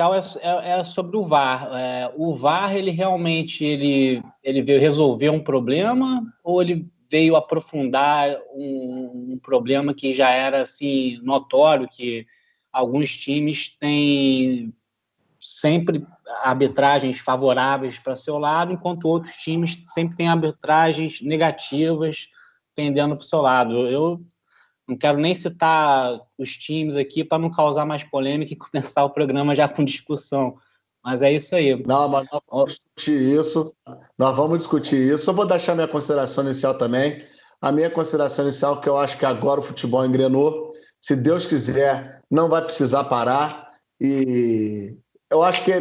é, é, sobre o VAR. É, o VAR, ele realmente ele, ele veio resolver um problema ou ele veio aprofundar um, um problema que já era assim notório que alguns times têm sempre arbitragens favoráveis para seu lado, enquanto outros times sempre têm arbitragens negativas pendendo para o seu lado. Eu não quero nem citar os times aqui para não causar mais polêmica e começar o programa já com discussão. Mas é isso aí. Não, mas nós vamos discutir isso. Nós vamos discutir isso. Eu vou deixar minha consideração inicial também. A minha consideração inicial é que eu acho que agora o futebol engrenou. Se Deus quiser, não vai precisar parar. E eu acho que,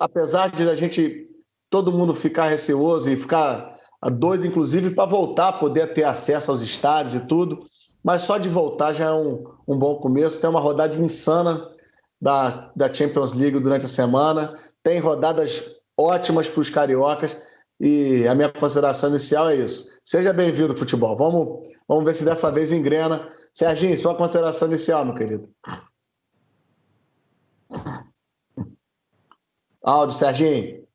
apesar de a gente, todo mundo ficar receoso e ficar doido, inclusive, para voltar, poder ter acesso aos estádios e tudo, mas só de voltar já é um, um bom começo. Tem uma rodada insana da, da Champions League durante a semana, tem rodadas ótimas para os cariocas. E a minha consideração inicial é isso. Seja bem-vindo, futebol. Vamos, vamos ver se dessa vez engrena. Serginho, sua consideração inicial, meu querido. Áudio, Serginho.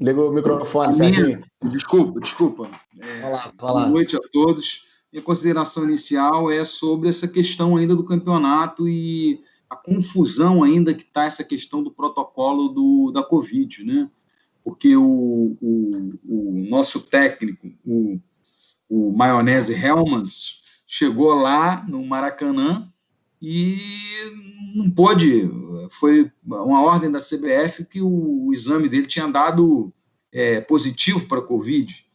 Liga o microfone, Serginho. Desculpa, desculpa. É, vai lá, vai lá. Boa noite a todos. Minha consideração inicial é sobre essa questão ainda do campeonato e a confusão ainda que está essa questão do protocolo do, da Covid, né? Porque o, o, o nosso técnico, o, o Maionese Helmans, chegou lá no Maracanã e não pôde. Foi uma ordem da CBF que o, o exame dele tinha dado é, positivo para a Covid.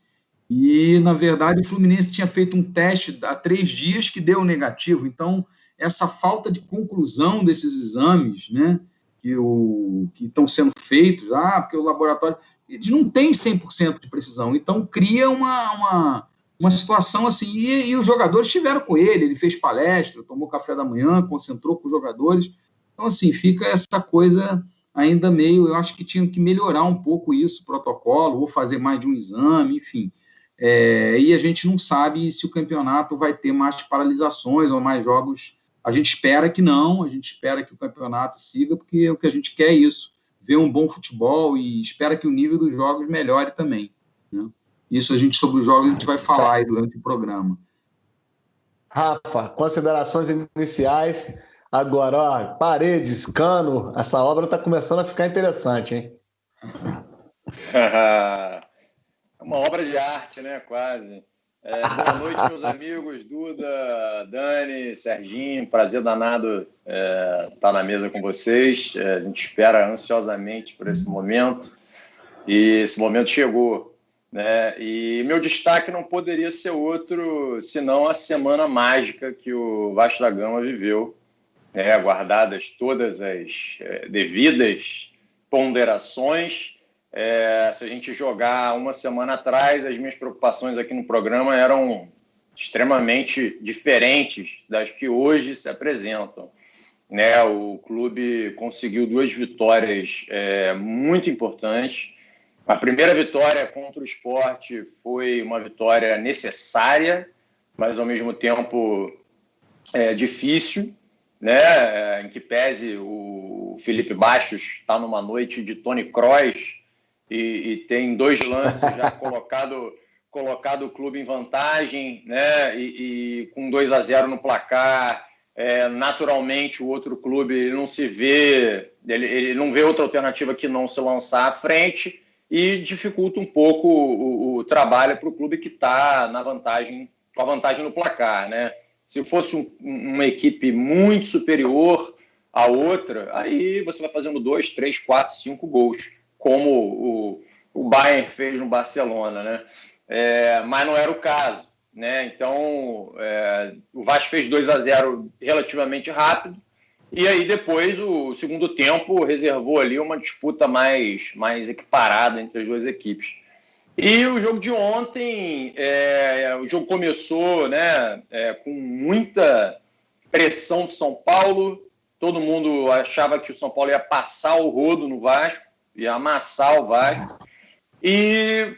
E, na verdade, o Fluminense tinha feito um teste há três dias que deu negativo. Então, essa falta de conclusão desses exames, né, que, o, que estão sendo feitos, ah, porque o laboratório. Eles não tem 100% de precisão. Então, cria uma, uma uma situação assim, e, e, os jogadores estiveram com ele, ele fez palestra, tomou café da manhã, concentrou com os jogadores. Então, assim, fica essa coisa ainda meio, eu acho que tinha que melhorar um pouco isso, o protocolo, ou fazer mais de um exame, enfim. É, e a gente não sabe se o campeonato vai ter mais paralisações ou mais jogos. A gente espera que não, a gente espera que o campeonato siga, porque o que a gente quer é isso, ver um bom futebol e espera que o nível dos jogos melhore também. Né? Isso a gente, sobre os jogos, a gente vai falar aí durante o programa. Rafa, considerações iniciais. Agora, ó, paredes, cano, essa obra está começando a ficar interessante, hein? é uma obra de arte, né? Quase. É, boa noite, meus amigos, Duda, Dani, Serginho, prazer danado estar é, tá na mesa com vocês. É, a gente espera ansiosamente por esse momento e esse momento chegou. Né? E meu destaque não poderia ser outro senão a semana mágica que o Vasco da Gama viveu, né? guardadas todas as é, devidas ponderações. É, se a gente jogar uma semana atrás, as minhas preocupações aqui no programa eram extremamente diferentes das que hoje se apresentam. Né? O clube conseguiu duas vitórias é, muito importantes a primeira vitória contra o esporte foi uma vitória necessária, mas ao mesmo tempo é, difícil, né? É, em que pese o Felipe Baixos está numa noite de Tony Kroos e, e tem dois lances já colocado colocado o clube em vantagem, né? E, e com 2 a 0 no placar, é, naturalmente o outro clube ele não se vê, ele, ele não vê outra alternativa que não se lançar à frente e dificulta um pouco o, o trabalho para o clube que está na vantagem, com a vantagem no placar, né? Se fosse um, uma equipe muito superior à outra, aí você vai fazendo dois, três, quatro, cinco gols, como o, o Bayern fez no Barcelona, né? É, mas não era o caso, né? Então é, o Vasco fez 2 a 0 relativamente rápido e aí depois o segundo tempo reservou ali uma disputa mais, mais equiparada entre as duas equipes. E o jogo de ontem, é, o jogo começou né, é, com muita pressão de São Paulo. Todo mundo achava que o São Paulo ia passar o rodo no Vasco, ia amassar o Vasco. E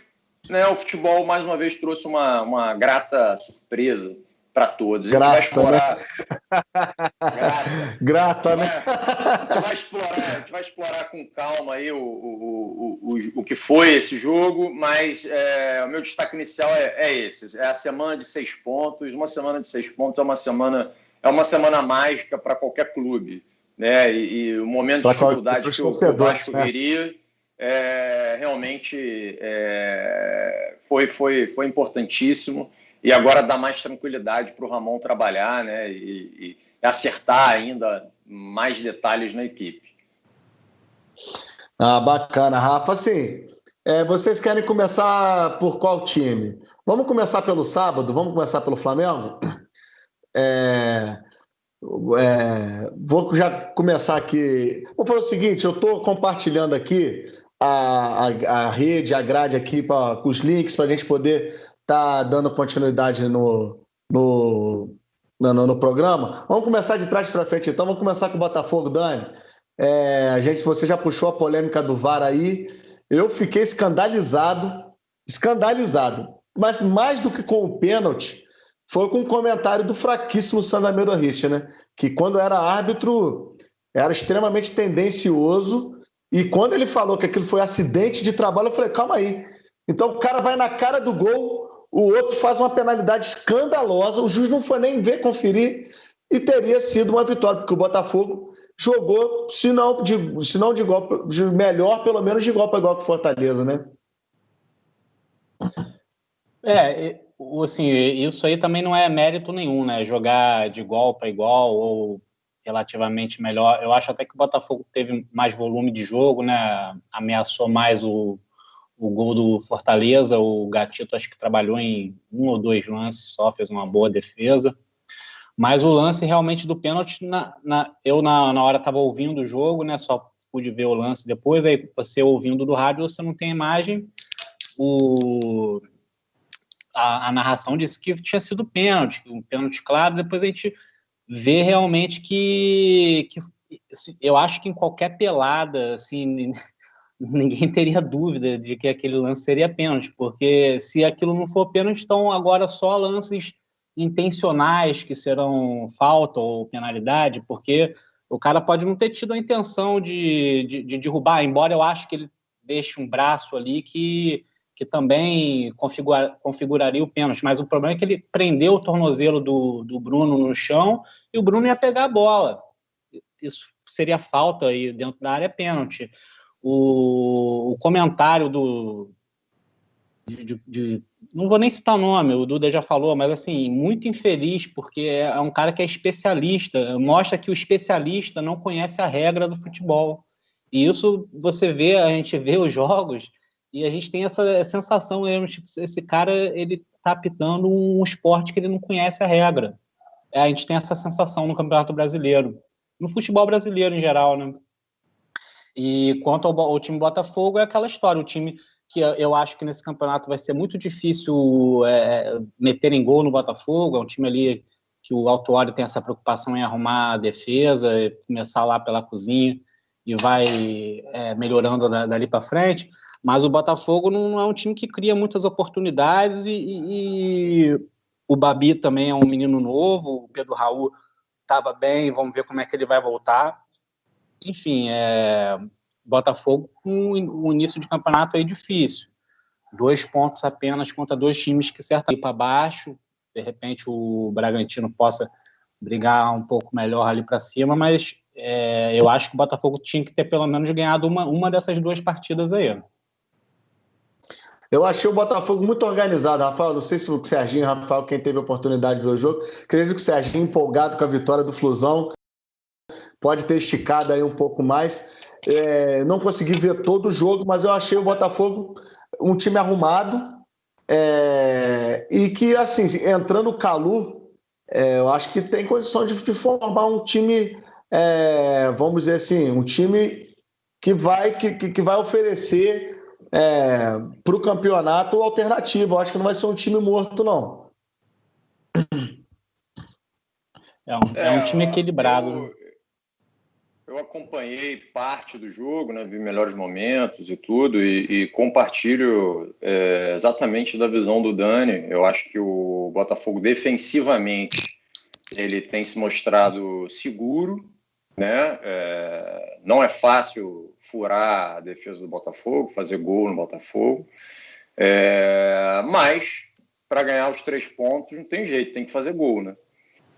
né, o futebol, mais uma vez, trouxe uma, uma grata surpresa para todos. Grata, a gente vai explorar. Né? Grata, né? A gente, vai explorar, a gente vai explorar com calma aí o, o, o, o, o que foi esse jogo, mas é, o meu destaque inicial é, é esse: é a semana de seis pontos. Uma semana de seis pontos é uma semana, é uma semana mágica para qualquer clube. Né? E, e o momento de dificuldade que o, o Vasco né? viria é, realmente é, foi, foi, foi importantíssimo e agora dá mais tranquilidade para o Ramon trabalhar né, e, e, acertar ainda mais detalhes na equipe. Ah, bacana, Rafa. Assim, é, vocês querem começar por qual time? Vamos começar pelo sábado? Vamos começar pelo Flamengo? É, é, vou já começar aqui. Vou fazer o seguinte: eu estou compartilhando aqui a, a, a, rede, a grade aqui pra, com os links para a gente poder tá dando continuidade no, no, no, no programa. Vamos começar de trás para frente, então. Vamos começar com o Botafogo, Dani. É, a gente, você já puxou a polêmica do VAR aí. Eu fiquei escandalizado, escandalizado. Mas mais do que com o pênalti, foi com o comentário do fraquíssimo Sandamiro Rich, né? Que quando era árbitro era extremamente tendencioso. E quando ele falou que aquilo foi acidente de trabalho, eu falei, calma aí. Então o cara vai na cara do gol, o outro faz uma penalidade escandalosa, o juiz não foi nem ver, conferir, e teria sido uma vitória, porque o Botafogo jogou, se não de, se não de, igual, de melhor, pelo menos de igual para igual com o Fortaleza, né? É, assim, isso aí também não é mérito nenhum, né? Jogar de igual para igual ou relativamente melhor. Eu acho até que o Botafogo teve mais volume de jogo, né? Ameaçou mais o, o gol do Fortaleza, o Gatito acho que trabalhou em um ou dois lances só, fez uma boa defesa. Mas o lance realmente do pênalti, na, na, eu na, na hora estava ouvindo o jogo, né? Só pude ver o lance depois. Aí você ouvindo do rádio, você não tem imagem. O, a, a narração disse que tinha sido pênalti, um pênalti claro. Depois a gente vê realmente que, que assim, eu acho que em qualquer pelada, assim, ninguém teria dúvida de que aquele lance seria pênalti, porque se aquilo não for pênalti, então agora só lances intencionais que serão falta ou penalidade, porque o cara pode não ter tido a intenção de, de, de derrubar, embora eu acho que ele deixe um braço ali que, que também configura, configuraria o pênalti, mas o problema é que ele prendeu o tornozelo do, do Bruno no chão e o Bruno ia pegar a bola. Isso seria falta aí dentro da área, é pênalti o, o comentário do. De, de, de, não vou nem citar o nome, o Duda já falou, mas assim, muito infeliz, porque é um cara que é especialista, mostra que o especialista não conhece a regra do futebol. E isso você vê, a gente vê os jogos e a gente tem essa sensação, né, tipo, esse cara ele tá apitando um esporte que ele não conhece a regra. É, a gente tem essa sensação no Campeonato Brasileiro, no futebol brasileiro em geral, né? E quanto ao, time Botafogo, é aquela história, o time que eu acho que nesse campeonato vai ser muito difícil é, meter em gol no Botafogo, é um time ali que o Autuário tem essa preocupação em arrumar a defesa, começar lá pela cozinha e vai é, melhorando dali para frente, mas o Botafogo não é um time que cria muitas oportunidades e, e o Babi também é um menino novo, o Pedro Raul estava bem, vamos ver como é que ele vai voltar enfim, é, Botafogo com um, um início de campeonato aí difícil. Dois pontos apenas contra dois times que certamente para baixo. De repente o Bragantino possa brigar um pouco melhor ali para cima, mas é, eu acho que o Botafogo tinha que ter pelo menos ganhado uma, uma dessas duas partidas aí. Eu achei o Botafogo muito organizado, Rafael. Não sei se o Serginho, Rafael, quem teve a oportunidade de ver o jogo, acredito que o Serginho empolgado com a vitória do Flusão pode ter esticado aí um pouco mais. É, não consegui ver todo o jogo, mas eu achei o Botafogo um time arrumado é, e que, assim, entrando o Calu, é, eu acho que tem condição de, de formar um time, é, vamos dizer assim, um time que vai, que, que vai oferecer é, para o campeonato alternativa. Eu acho que não vai ser um time morto, não. É um, é um time equilibrado. Eu, eu acompanhei parte do jogo, né, vi melhores momentos e tudo, e, e compartilho é, exatamente da visão do Dani. Eu acho que o Botafogo defensivamente ele tem se mostrado seguro, né? É, não é fácil furar a defesa do Botafogo, fazer gol no Botafogo, é, mas para ganhar os três pontos não tem jeito, tem que fazer gol, né?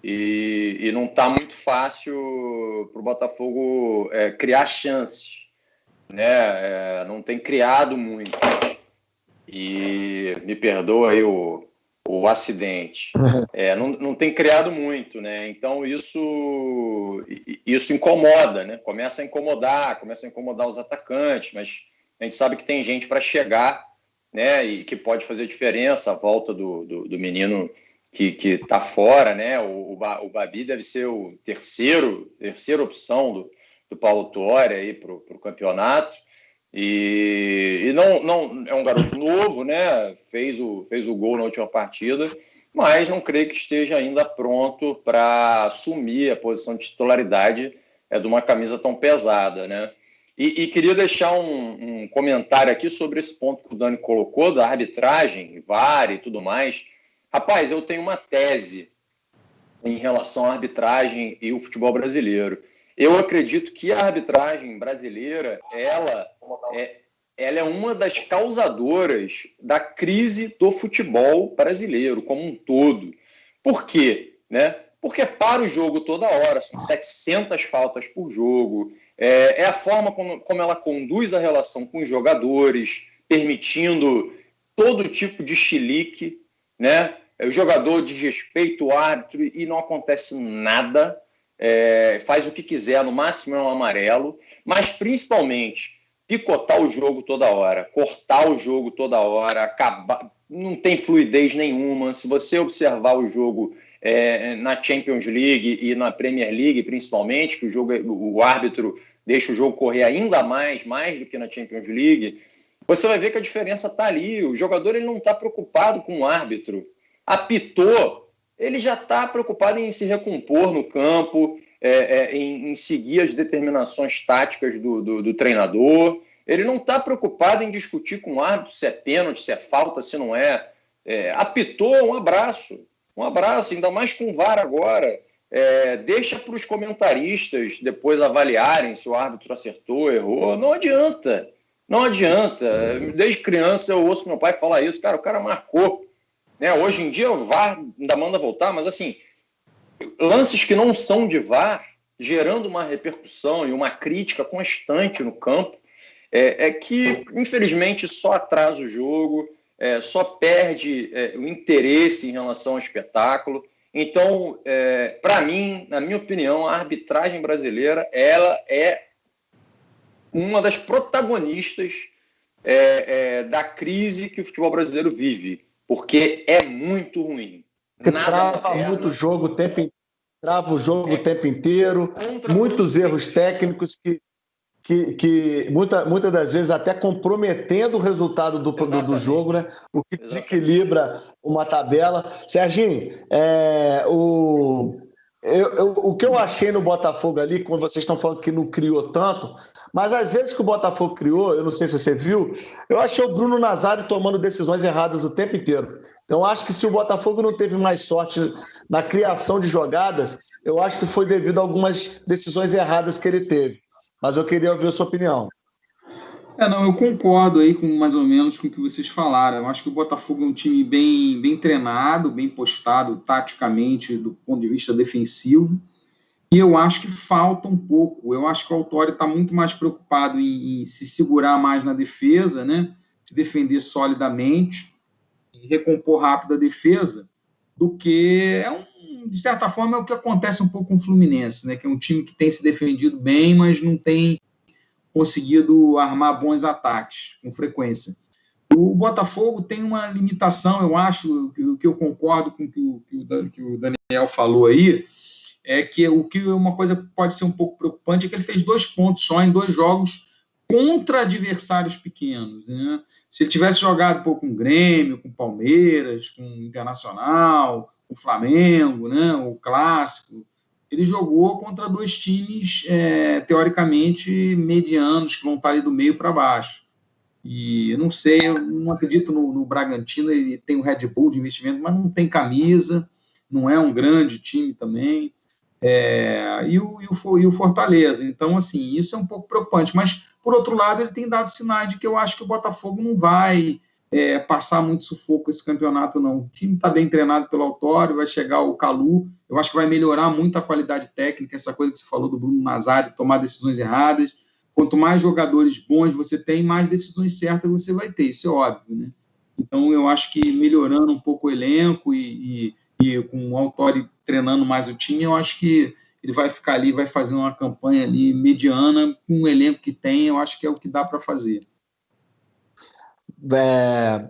E, e não está muito fácil para o Botafogo é, criar chances, né? É, não tem criado muito. E me perdoa aí o, o acidente. É, não, não tem criado muito, né? Então isso isso incomoda, né? Começa a incomodar, começa a incomodar os atacantes, mas a gente sabe que tem gente para chegar, né? E que pode fazer diferença a volta do, do, do menino que que está fora, né? O, o, Babi deve ser o terceiro terceira opção do, do Paulo Torre aí para o campeonato. E, e, não, não é um garoto novo, né? Fez o, fez o gol na última partida, mas não creio que esteja ainda pronto para assumir a posição de titularidade é, de uma camisa tão pesada, né? E, e queria deixar um, um, comentário aqui sobre esse ponto que o Dani colocou da arbitragem, VAR e tudo mais. Rapaz, eu tenho uma tese em relação à arbitragem e o futebol brasileiro. Eu acredito que a arbitragem brasileira, ela é, ela é uma das causadoras da crise do futebol brasileiro como um todo. Por quê? Né? Porque para o jogo toda hora, são 700 faltas por jogo, é, é a forma como, como ela conduz a relação com os jogadores, permitindo todo tipo de chilique, né? O jogador desrespeita o árbitro e não acontece nada é, faz o que quiser, no máximo é um amarelo, mas principalmente picotar o jogo toda hora, cortar o jogo toda hora, acabar, não tem fluidez nenhuma. Se você observar o jogo é, na Champions League e na Premier League, principalmente, que o jogo, o árbitro deixa o jogo correr ainda mais, mais do que na Champions League, você vai ver que a diferença está ali. O jogador ele não está preocupado com o árbitro. Apitou, ele já está preocupado em se recompor no campo, é, é, em, em, seguir as determinações táticas do, do, do treinador. Ele não está preocupado em discutir com o árbitro se é pênalti, se é falta, se não é. é apitou, um abraço. Um abraço, ainda mais com o VAR agora. É, deixa para os comentaristas depois avaliarem se o árbitro acertou, errou. Não adianta. Não adianta. Desde criança eu ouço meu pai falar isso. Cara, o cara marcou. Né? Hoje em dia o VAR ainda manda voltar, mas assim, lances que não são de VAR, gerando uma repercussão e uma crítica constante no campo, é, é que, infelizmente, só atrasa o jogo, é, só perde é, o interesse em relação ao espetáculo. Então, é, para mim, na minha opinião, a arbitragem brasileira ela é uma das protagonistas é, da crise que o futebol brasileiro vive porque é muito ruim. Porque trava muito o jogo o tempo trava o jogo é. o tempo inteiro, muitos erros técnicos que, que, que muita, muitas das vezes até comprometendo o resultado do, do, do, jogo, né? O que desequilibra uma tabela. Serginho, é, o, eu, eu, o que eu achei no Botafogo ali, quando vocês estão falando que não criou tanto, mas às vezes que o Botafogo criou, eu não sei se você viu, eu achei o Bruno Nazário tomando decisões erradas o tempo inteiro. Então, acho que se o Botafogo não teve mais sorte na criação de jogadas, eu acho que foi devido a algumas decisões erradas que ele teve. Mas eu queria ouvir a sua opinião. É, não, eu concordo aí com mais ou menos com o que vocês falaram. Eu acho que o Botafogo é um time bem, bem treinado, bem postado taticamente do ponto de vista defensivo. E eu acho que falta um pouco. Eu acho que o Autório está muito mais preocupado em, em, se segurar mais na defesa, né? se defender solidamente, e recompor rápido a defesa, do que é um, de certa forma é o que acontece um pouco com o Fluminense, né? que é um time que tem se defendido bem, mas não tem conseguido armar bons ataques com frequência. O Botafogo tem uma limitação, eu acho, que eu concordo com o que o Daniel falou aí, é que o que uma coisa pode ser um pouco preocupante é que ele fez dois pontos só em dois jogos contra adversários pequenos. Né? Se ele tivesse jogado pouco com o Grêmio, com o Palmeiras, com o Internacional, com o Flamengo, né? o Clássico, ele jogou contra dois times, é, teoricamente, medianos, que vão estar ali do meio para baixo. E eu não sei, eu não acredito no, no, Bragantino, ele tem o Red Bull de investimento, mas não tem camisa, não é um grande time também. É, e, o, e, o, e o Fortaleza. Então, assim, isso é um pouco preocupante. Mas, por outro lado, ele tem dado sinais de que eu acho que o Botafogo não vai é, passar muito sufoco esse campeonato, não. O time está bem treinado pelo Autório, vai chegar o Calu, eu acho que vai melhorar muito a qualidade técnica, essa coisa que você falou do Bruno Nazário, tomar decisões erradas. Quanto mais jogadores bons você tem, mais decisões certas você vai ter, isso é óbvio, né? Então, eu acho que melhorando um pouco o elenco e, e, e com o Autório treinando mais o time, eu acho que ele vai ficar ali, vai fazer uma campanha ali mediana, com o elenco que tem, eu acho que é o que dá para fazer. É,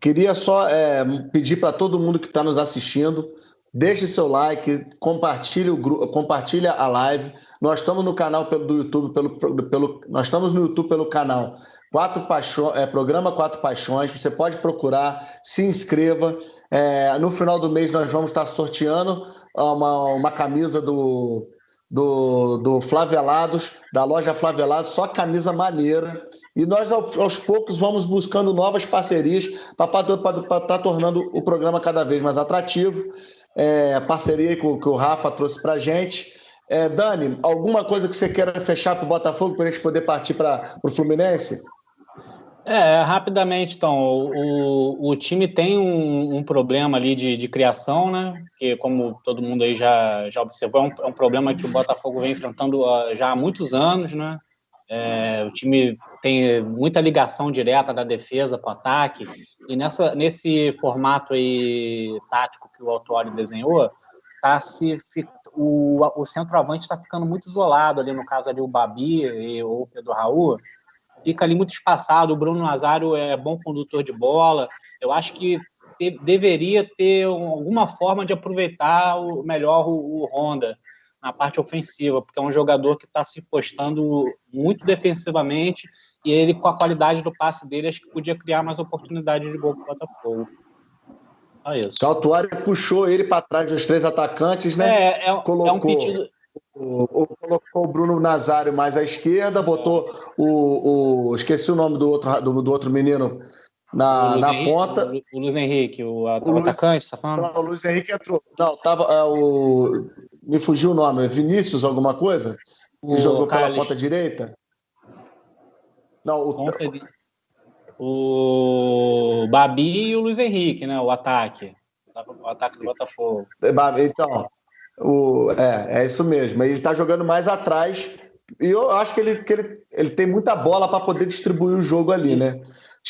queria só é, pedir para todo mundo que está nos assistindo, deixe seu like, compartilhe, o grupo, compartilhe a live. Nós estamos no canal pelo, do YouTube, pelo, pelo, nós estamos no YouTube pelo canal Quatro Paixões, é, programa Quatro Paixões. Você pode procurar, se inscreva. É, no final do mês nós vamos estar sorteando uma, uma camisa do, do, do Flavelados, da loja Flavelados, só camisa maneira. E nós, aos poucos, vamos buscando novas parcerias para estar tá tornando o programa cada vez mais atrativo. É, parceria que o, que o Rafa trouxe para a gente. É, Dani, alguma coisa que você queira fechar para o Botafogo para a gente poder partir para o Fluminense? É, rapidamente, então, o, o time tem um, um problema ali de, de, criação, né? Que, como todo mundo aí já, já observou, é um, é um problema que o Botafogo vem enfrentando já há muitos anos, né? É, o time tem muita ligação direta da defesa para o ataque, e nessa, nesse formato aí tático que o Autori desenhou, tá se, o, o centroavante está ficando muito isolado ali, no caso ali o Babi e, ou o Pedro Raul, fica ali muito espaçado, o Bruno Nazário é bom condutor de bola, eu acho que te, deveria ter alguma forma de aproveitar o, melhor o, o Honda, na parte ofensiva, porque é um jogador que está se postando muito defensivamente e ele, com a qualidade do passe dele, acho que podia criar mais oportunidades de gol para o Botafogo. Só isso. Caltuário puxou ele para trás dos três atacantes, né? É, é, colocou, é um pedido. O, o, colocou o Bruno Nazário mais à esquerda, botou o, o esqueci o nome do outro, do, do outro menino na, na Henrique, ponta. O, Luiz Henrique, o, o atacante, tá falando? Não, o Luiz Henrique entrou. Não, tava é, o me fugiu o nome, Vinícius alguma coisa? Que o jogou pela ponta direita? Não, o... o Babi e o Luiz Henrique, né? O ataque. O ataque do Botafogo. É, então, o... é, é isso mesmo. Ele está jogando mais atrás. E eu acho que ele, que ele, ele tem muita bola para poder distribuir o jogo ali, né?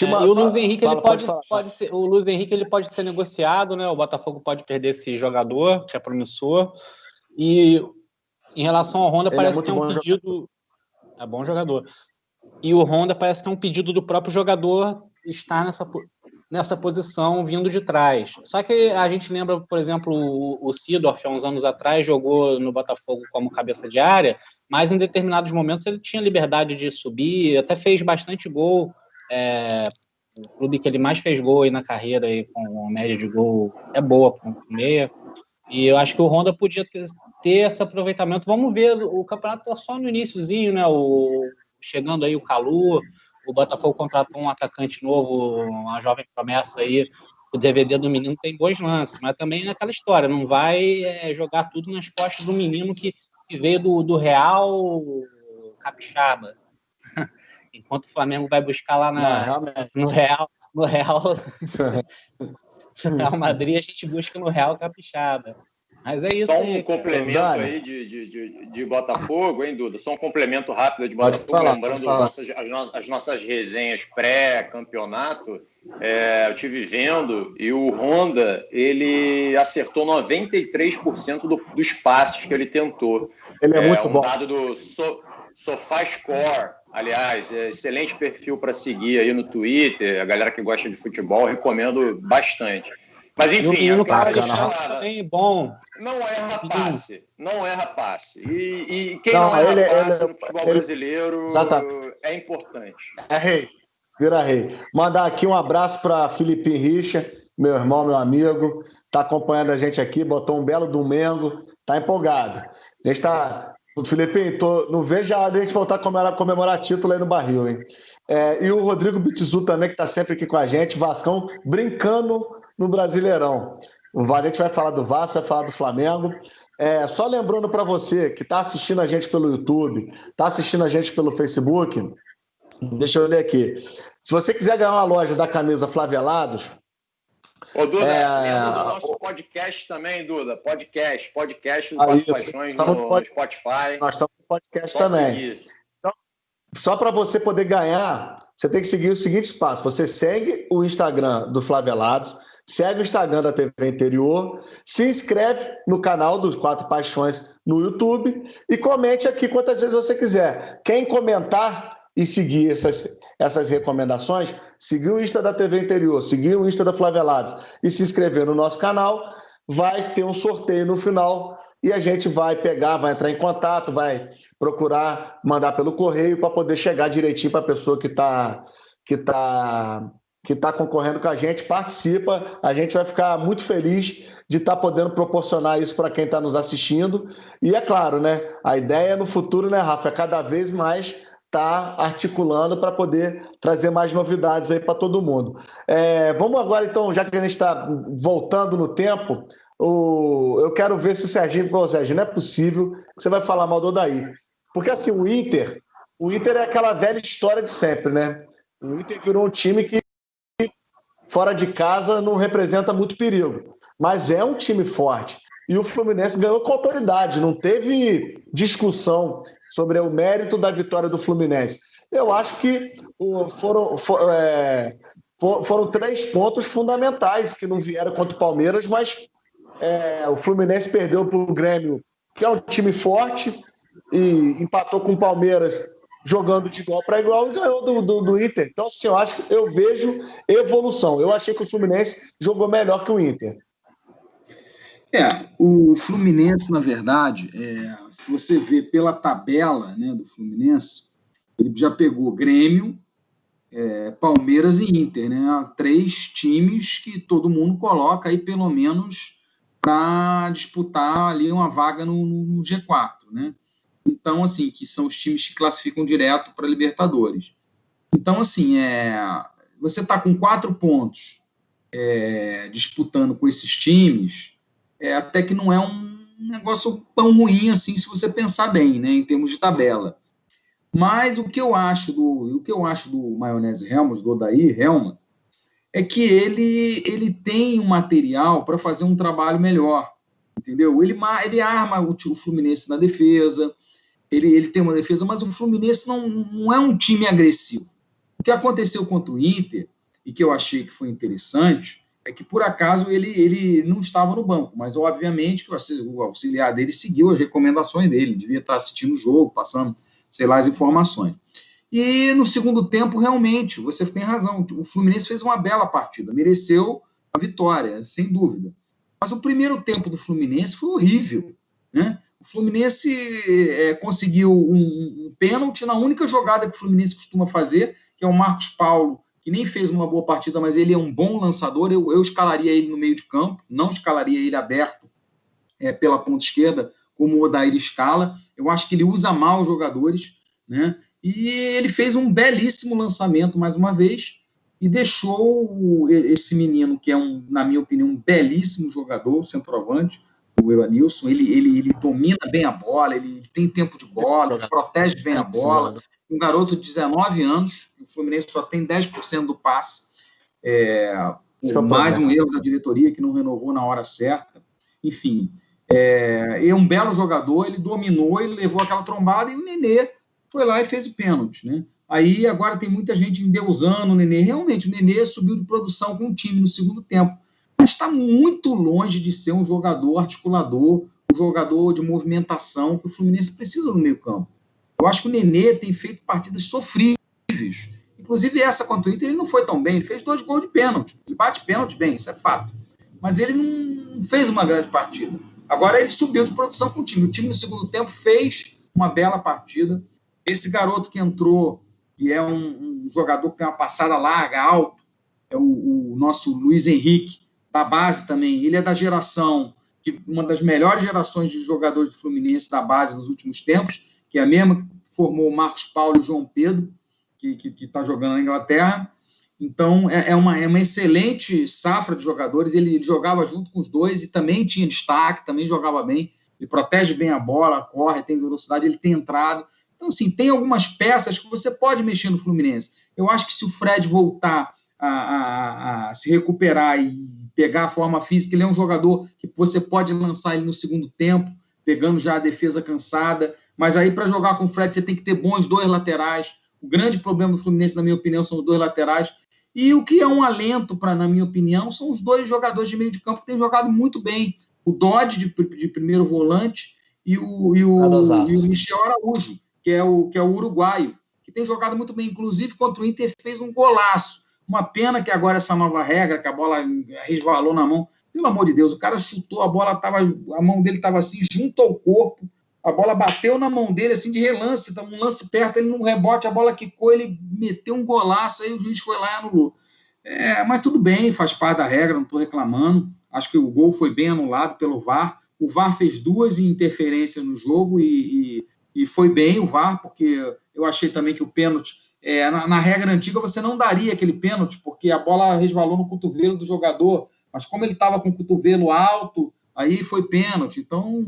É, e o Luiz Henrique Fala, ele pode, pode, pode, ser, o Luiz Henrique ele pode ser negociado, né? O Botafogo pode perder esse jogador, que é promissor. E em relação ao Honda, ele é parece é que é um pedido. Jogador. É bom jogador. E o Honda parece que é um pedido do próprio jogador estar nessa, nessa posição vindo de trás. Só que a gente lembra, por exemplo, o, o Sidorf, há uns anos atrás, jogou no Botafogo como cabeça de área, mas em determinados momentos ele tinha liberdade de subir, até fez bastante gol. É, o clube que ele mais fez gol aí na carreira, aí, com uma média de gol é boa para um meia. E eu acho que o Honda podia ter, ter esse aproveitamento. Vamos ver, o campeonato está só no iníciozinho, né? O, chegando aí o Calu, o Botafogo contratou um atacante novo, uma jovem promessa aí. O DVD do menino tem bons lances, mas também é aquela história, não vai é, jogar tudo nas costas do menino que, que veio do, do Real Capixaba. Enquanto o Flamengo vai buscar lá na, não, no Real, no Real Real Madrid, a gente busca no Real Capixaba. Mas é isso. Só um aí, complemento aí de, de, de, de, Botafogo, hein, Duda? Só um complemento rápido de Botafogo, falar, lembrando nossas, as, as, nossas resenhas pré-campeonato. É, eu tive vendo e o Honda ele acertou 93% do, dos passes que ele tentou. Ele é, é muito um bom. dado do so, SofaScore Aliás, é excelente perfil para seguir aí no Twitter. A galera que gosta de futebol, recomendo bastante. Mas enfim, o cara também bom. Não erra passe, não erra passe. E, e quem não, não erra ele, passe ele, no futebol ele, brasileiro exatamente. é importante. É rei, vira rei. Mandar aqui um abraço para Felipe Richa, meu irmão, meu amigo, está acompanhando a gente aqui, botou um belo domingo, está empolgado. A gente está. Felipe, tô, não vejo a a gente voltar a comemorar, comemorar título aí no barril, hein? É, e o Rodrigo Bitizu também, que está sempre aqui com a gente, Vascão, brincando no Brasileirão. A gente vai falar do Vasco, vai falar do Flamengo. É, só lembrando para você que está assistindo a gente pelo YouTube, está assistindo a gente pelo Facebook, deixa eu ler aqui. Se você quiser ganhar uma loja da camisa Flavelados. Ô, Duda, é... do nosso podcast também, Duda. Podcast, podcast do Quatro Paixões no, no, Spotify. Nós estamos no podcast Só também. Então, só para você poder ganhar, você tem que seguir o seguinte passo. Você segue o Instagram do Flavelados, segue o Instagram da TV Interior, se inscreve no canal dos Quatro Paixões no YouTube e comente aqui quantas vezes você quiser. Quem comentar e seguir essas, essas recomendações, seguir o Insta da TV Interior, seguir o Insta da Flavelados e se inscrever no nosso canal, vai ter um sorteio no final e a gente vai pegar, vai entrar em contato, vai procurar mandar pelo correio para poder chegar direitinho para a pessoa que está que tá, que tá concorrendo com a gente, participa. A gente vai ficar muito feliz de estar tá podendo proporcionar isso para quem está nos assistindo. E é claro, né? A ideia no futuro, né, Rafa, é cada vez mais está articulando para poder trazer mais novidades aí para todo mundo. É, vamos agora, então, já que a gente está voltando no tempo, o, eu quero ver se o Serginho, pô, Serginho, não é possível que você vai falar mal do Odaí. Porque assim, o Inter, o Inter é aquela velha história de sempre, né? O Inter virou um time que fora de casa não representa muito perigo, mas é um time forte. E o Fluminense ganhou com autoridade, não teve discussão sobre o mérito da vitória do Fluminense. Eu acho que foram, é, foram três pontos fundamentais que não vieram contra o Palmeiras, mas é, o Fluminense perdeu para o Grêmio, que é um time forte, e empatou com o Palmeiras jogando de igual para igual e ganhou do, do, do, Inter. Então, assim, eu acho que eu vejo evolução. Eu achei que o Fluminense jogou melhor que o Inter. É, o Fluminense, na verdade, é, se você vê pela tabela né, do Fluminense, ele já pegou Grêmio, é, Palmeiras e Inter, né? Três times que todo mundo coloca aí pelo menos para disputar ali uma vaga no, no, G4, né? Então, assim, que são os times que classificam direto para Libertadores. Então, assim, é, você está com quatro pontos é, disputando com esses times, é, até que não é um negócio tão ruim assim, se você pensar bem, né, em termos de tabela. Mas o que eu acho do, o que eu acho do Maionese Helmut, do Odair Helmut, é que ele, ele tem um material para fazer um trabalho melhor, entendeu? Ele, ele arma o, o Fluminense na defesa, ele, ele tem uma defesa, mas o Fluminense não, não é um time agressivo. O que aconteceu contra o Inter, e que eu achei que foi interessante, é que por acaso ele, ele não estava no banco, mas obviamente que o auxiliar dele seguiu as recomendações dele, devia estar assistindo o jogo, passando, sei lá, as informações. E no segundo tempo, realmente, você tem razão, o Fluminense fez uma bela partida, mereceu a vitória, sem dúvida. Mas o primeiro tempo do Fluminense foi horrível. Né? O Fluminense é, conseguiu um, um pênalti na única jogada que o Fluminense costuma fazer, que é o Marcos Paulo que nem fez uma boa partida, mas ele é um bom lançador. Eu, eu escalaria ele no meio de campo, não escalaria ele aberto é, pela ponta esquerda, como o Odair escala. Eu acho que ele usa mal os jogadores, né? E ele fez um belíssimo lançamento mais uma vez e deixou esse menino, que é, um, na minha opinião, um belíssimo jogador, centroavante, o Evanilson. Ele, ele, ele domina bem a bola, ele tem tempo de bola, protege bem a bola um garoto de 19 anos, o Fluminense só tem 10% do passe, é, é mais um erro da diretoria que não renovou na hora certa. Enfim, é, é um belo jogador, ele dominou, ele levou aquela trombada e o Nenê foi lá e fez o pênalti, né? Aí agora tem muita gente endeusando o Nenê. Realmente, o Nenê subiu de produção com o time no segundo tempo, mas está muito longe de ser um jogador articulador, um jogador de movimentação que o Fluminense precisa no meio campo. Eu acho que o Nenê tem feito partidas sofríveis. Inclusive, essa contra o Inter, ele não foi tão bem. Ele fez dois gols de pênalti. Ele bate pênalti bem, isso é fato. Mas ele não fez uma grande partida. Agora ele subiu de produção com o time. O time no segundo tempo fez uma bela partida. Esse garoto que entrou, que é um, um jogador que tem uma passada larga, alto, é o, o nosso Luiz Henrique. da base também. Ele é da geração, que uma das melhores gerações de jogadores do Fluminense da base nos últimos tempos, que é a mesma que formou o Marcos Paulo e o João Pedro, que está jogando na Inglaterra. Então, é, é, uma, é uma excelente safra de jogadores. Ele, ele, jogava junto com os dois e também tinha destaque, também jogava bem. Ele protege bem a bola, corre, tem velocidade, ele tem entrado. Então, assim, tem algumas peças que você pode mexer no Fluminense. Eu acho que se o Fred voltar a, a, a se recuperar e pegar a forma física, ele é um jogador que você pode lançar ele no segundo tempo, pegando já a defesa cansada. Mas aí, para jogar com o Fred, você tem que ter bons dois laterais o grande problema do Fluminense, na minha opinião, são os dois laterais. E o que é um alento, para, na minha opinião, são os dois jogadores de meio de campo que têm jogado muito bem. O Dodge, de, de primeiro volante, e o, e, o, e o Michel Araújo, que é o, que é o uruguaio, que tem jogado muito bem. Inclusive, contra o Inter, fez um golaço. Uma pena que agora essa nova regra, que a bola resvalou na mão. Pelo amor de Deus, o cara chutou, a bola estava. A mão dele estava assim, junto ao corpo a bola bateu na mão dele, assim, de relance, um lance perto, ele no rebote, a bola quicou, ele meteu um golaço, aí o juiz foi lá e anulou. É, mas tudo bem, faz parte da regra, não estou reclamando. Acho que o gol foi bem anulado pelo VAR. O VAR fez duas interferências no jogo e, e, e foi bem o VAR, porque eu achei também que o pênalti, é, na, na, regra antiga, você não daria aquele pênalti, porque a bola resvalou no cotovelo do jogador, mas como ele estava com o cotovelo alto, aí foi pênalti. Então,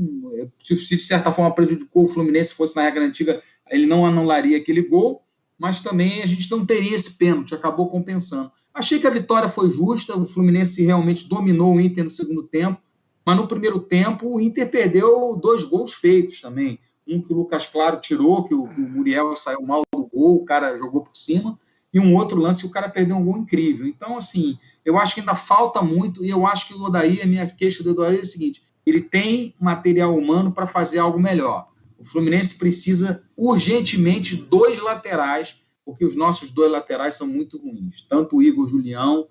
se, se, de certa forma prejudicou o Fluminense, se fosse na regra antiga, ele não anularia aquele gol, mas também a gente não teria esse pênalti, acabou compensando. Achei que a vitória foi justa, o Fluminense realmente dominou o Inter no segundo tempo, mas no primeiro tempo o Inter perdeu dois gols feitos também. Um que o Lucas Claro tirou, que o, que o Muriel saiu mal do gol, o cara jogou por cima, e um outro lance o cara perdeu um gol incrível. Então, assim, eu acho que ainda falta muito, e eu acho que o Odaí, a minha queixa do Odaí é o seguinte: ele tem material humano para fazer algo melhor. O Fluminense precisa urgentemente dois laterais, porque os nossos dois laterais são muito ruins, tanto o Igor Julião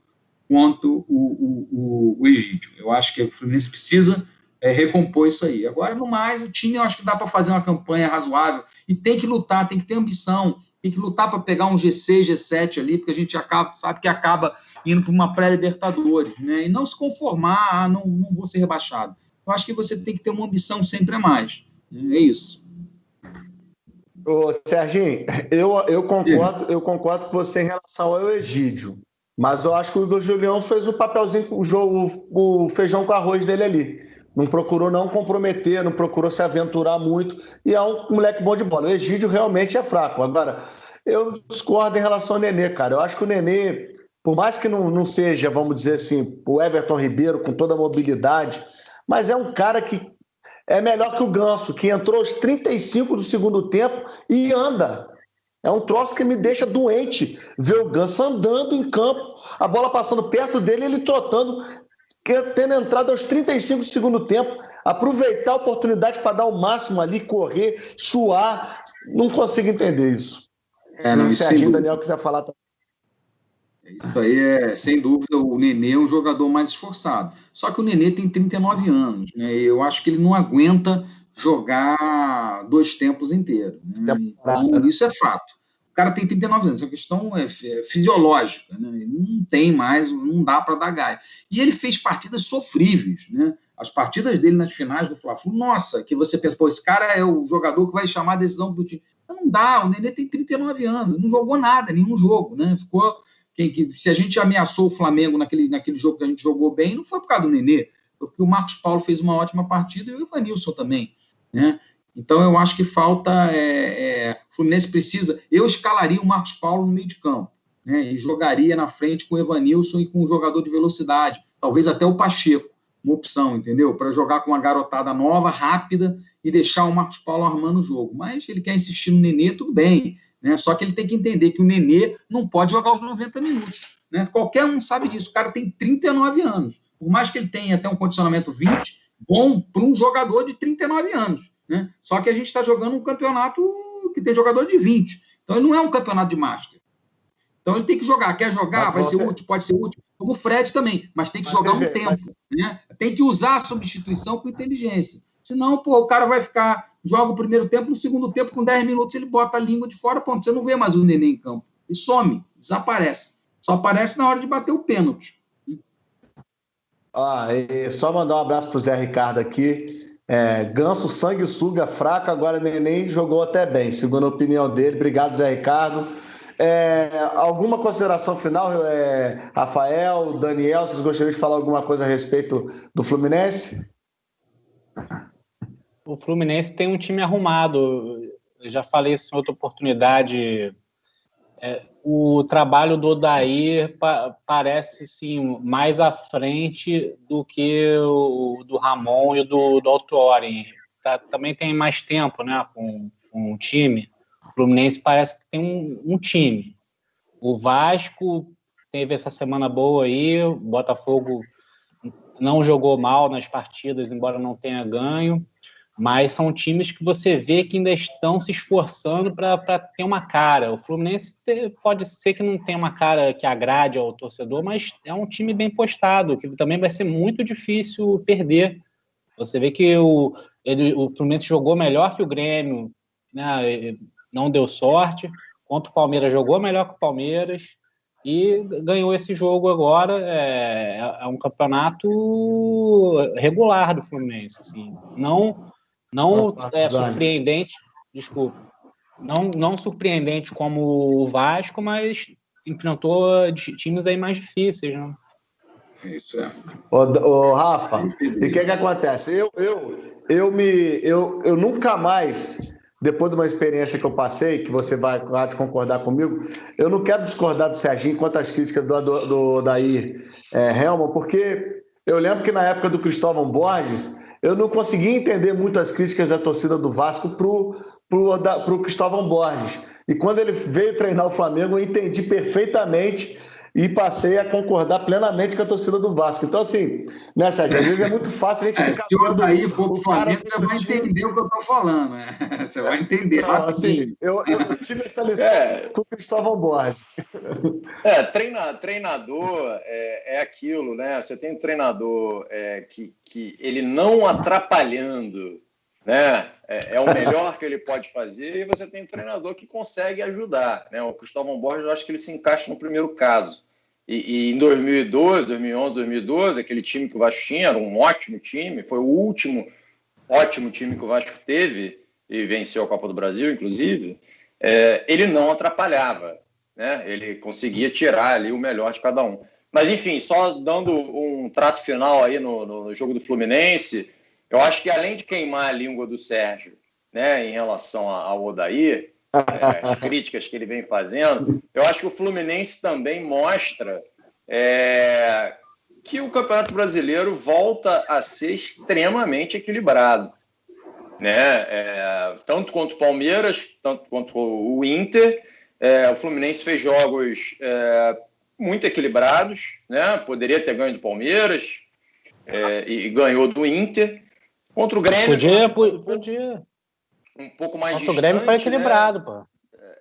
quanto o, o, o, o Egídio. Eu acho que o Fluminense precisa é, recompor isso aí. Agora, no mais, o time eu acho que dá para fazer uma campanha razoável e tem que lutar, tem que ter ambição tem que lutar para pegar um G6, G7 ali, porque a gente acaba, sabe que acaba indo para uma pré-Libertadores, né? E não se conformar, ah, não, não vou ser rebaixado. Eu acho que você tem que ter uma ambição sempre a mais. Né? É isso. Ô, Serginho, eu, eu, concordo, eu concordo com você em relação ao Egídio. Mas eu acho que o Igor Julião fez o papelzinho, o, jogo, o feijão com arroz dele ali. Não procurou não comprometer, não procurou se aventurar muito. E é um moleque bom de bola. O Egídio realmente é fraco. Agora, eu discordo em relação ao Nenê, cara. Eu acho que o Nenê, por mais que não, não seja, vamos dizer assim, o Everton Ribeiro com toda a mobilidade, mas é um cara que é melhor que o Ganso, que entrou aos 35 do segundo tempo e anda. É um troço que me deixa doente ver o Ganso andando em campo, a bola passando perto dele, ele trotando tendo entrado aos 35 do segundo tempo, aproveitar a oportunidade para dar o máximo ali, correr, suar. Não consigo entender isso. É, não, Se a Daniel quiser falar também. Isso aí é, sem dúvida, o Nenê é um jogador mais esforçado. Só que o Nenê tem 39 anos, né? Eu acho que ele não aguenta jogar dois tempos inteiros. Né? Então, isso é fato. O cara tem 39 anos, a questão é, é fisiológica, né? Ele não tem mais, não dá para dar gás. E ele fez partidas sofríveis, né? As partidas dele nas finais do Fla-Flu, nossa, que você pensa, pô, esse cara é o jogador que vai chamar a decisão do time. Não dá, o Nenê tem 39 anos, não jogou nada, nenhum jogo, né? Ficou. Quem, que, se a gente ameaçou o Flamengo naquele, naquele jogo que a gente jogou bem, não foi por causa do Nenê, foi porque o Marcos Paulo fez uma ótima partida e o Ivanilson também, né? Então, eu acho que falta. É, é, o Fluminense precisa. Eu escalaria o Marcos Paulo no meio de campo, né, e jogaria na frente com o Evanilson e com um jogador de velocidade, talvez até o Pacheco, uma opção, entendeu? Para jogar com uma garotada nova, rápida e deixar o Marcos Paulo armando o jogo. Mas ele quer insistir no Nenê, tudo bem. Né? Só que ele tem que entender que o Nenê não pode jogar os 90 minutos. Né? Qualquer um sabe disso. O cara tem 39 anos. Por mais que ele tenha até um condicionamento 20, bom para um jogador de 39 anos. Né? Só que a gente está jogando um campeonato que tem jogador de 20. Então ele não é um campeonato de master. Então ele tem que jogar. Quer jogar? Vai ser útil, pode ser útil. Como o Fred também, mas tem que mas jogar um vê, tempo. Mas... Né? Tem que usar a substituição com inteligência. Senão, pô, o cara vai ficar, joga o primeiro tempo, no segundo tempo, com 10 minutos, ele bota a língua de fora, ponto. Você não vê mais o neném em campo. E some, desaparece. Só aparece na hora de bater o pênalti. Ah, só mandar um abraço pro Zé Ricardo aqui. É, Ganso, sanguessuga, fraco, agora Neném jogou até bem, segundo a opinião dele. Obrigado, Zé Ricardo. É, alguma consideração final, é, Rafael, Daniel, vocês gostariam de falar alguma coisa a respeito do Fluminense? O Fluminense tem um time arrumado. Eu já falei isso em outra oportunidade. É, o trabalho do Odair pa parece sim mais à frente do que o do Ramon e do, do Autori. Tá, também tem mais tempo né, com, com o time. O Fluminense parece que tem um, um time. O Vasco teve essa semana boa aí, o Botafogo não jogou mal nas partidas, embora não tenha ganho mas são times que você vê que ainda estão se esforçando para ter uma cara. O Fluminense pode ser que não tenha uma cara que agrade ao torcedor, mas é um time bem postado, que também vai ser muito difícil perder. Você vê que o, ele, o Fluminense jogou melhor que o Grêmio, né? não deu sorte, Quanto o Palmeiras jogou melhor que o Palmeiras e ganhou esse jogo agora. É, é um campeonato regular do Fluminense, assim. Não não é surpreendente, desculpa, não, não surpreendente como o Vasco, mas enfrentou times aí mais difíceis, né? Isso é. Ô, ô Rafa, e o que, que acontece? Eu, eu, eu, me, eu, eu nunca mais, depois de uma experiência que eu passei, que você vai, vai concordar comigo, eu não quero discordar do Serginho quanto às críticas do, do, do Daí é, Helma, porque eu lembro que na época do Cristóvão Borges, eu não consegui entender muito as críticas da torcida do Vasco da, pro Cristóvão Borges. E quando ele veio treinar o Flamengo, eu entendi perfeitamente e passei a concordar plenamente com a torcida do Vasco. Então, assim, né, Sérgio? Às vezes é muito fácil a gente é, ficar. Se o daí for pro Flamengo, você vai entender o que eu estou falando, né? Você vai entender Não, assim, eu, eu, tive essa lição é, com o Cristóvão Borges. É, treina, treinador é, é aquilo, né? Você tem um treinador é, que, que ele não atrapalhando né? É, é, o melhor que ele pode fazer e você tem um treinador que consegue ajudar, né? O Cristóvão Borges, eu acho que ele se encaixa no primeiro caso. E, e, em 2012, 2011, 2012, aquele time que o Vasco tinha era um ótimo time, foi o último ótimo time que o Vasco teve e venceu a Copa do Brasil, inclusive. É, ele não atrapalhava, né? Ele conseguia tirar ali o melhor de cada um. Mas enfim, só dando um trato final aí no, no jogo do Fluminense. Eu acho que além de queimar a língua do Sérgio né, em relação ao Odair, é, as críticas que ele vem fazendo, eu acho que o Fluminense também mostra é, que o Campeonato Brasileiro volta a ser extremamente equilibrado. Né? É, tanto quanto o Palmeiras, tanto quanto o Inter. É, o Fluminense fez jogos é, muito equilibrados, né? poderia ter ganho do Palmeiras é, e ganhou do Inter. Contra o Grêmio. Podia, podia. Um pouco mais Contra o Grêmio foi né? equilibrado, né? pô.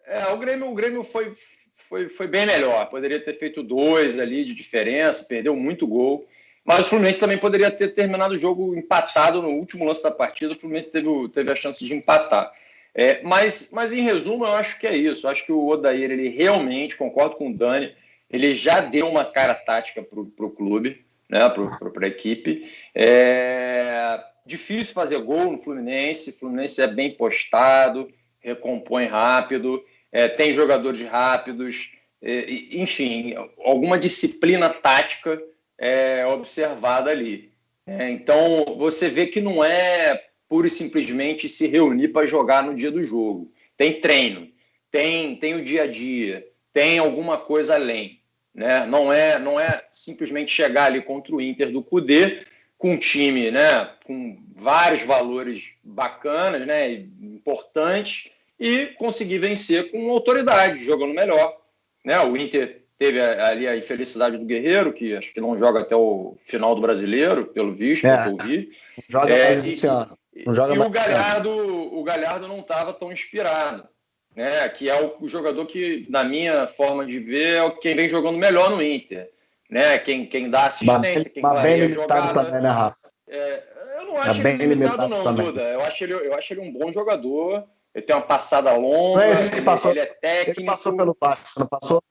É, o Grêmio, o Grêmio foi, foi, foi bem melhor. Poderia ter feito dois ali de diferença, perdeu muito gol. Mas o Fluminense também poderia ter terminado o jogo empatado no último lance da partida. O Fluminense teve, teve a chance de empatar. É, mas, mas, em resumo, eu acho que é isso. Eu acho que o Odair, ele realmente, concordo com o Dani, ele já deu uma cara tática para o clube, né, para a equipe. É, Difícil fazer gol no Fluminense. O Fluminense é bem postado, recompõe rápido, é, tem jogadores rápidos, é, enfim, alguma disciplina tática é observada ali. É, então você vê que não é pura e simplesmente se reunir para jogar no dia do jogo. Tem treino, tem, tem o dia a dia, tem alguma coisa além. Né? Não, é, não é simplesmente chegar ali contra o Inter do Cudê com um time né, com vários valores bacanas, né, importantes, e conseguir vencer com autoridade, jogando melhor. Né? O Inter teve ali a infelicidade do Guerreiro, que acho que não joga até o final do brasileiro, pelo visto, é, pelo vi. Joga é, mais esse ano. Não joga e o Galhardo, o Galhardo não estava tão inspirado. Né, que é o, o jogador que, na minha forma de ver, é quem vem jogando melhor no Inter né? Quem, quem dá assistência, quem mas bem limitado também, né, Rafa? É, eu não acho bem ele limitado, não, também. Duda. Eu acho, ele, eu acho ele um bom jogador. Ele tem uma passada longa, não é esse que passou, ele é técnico. Ele passou pelo Vasco, não passou?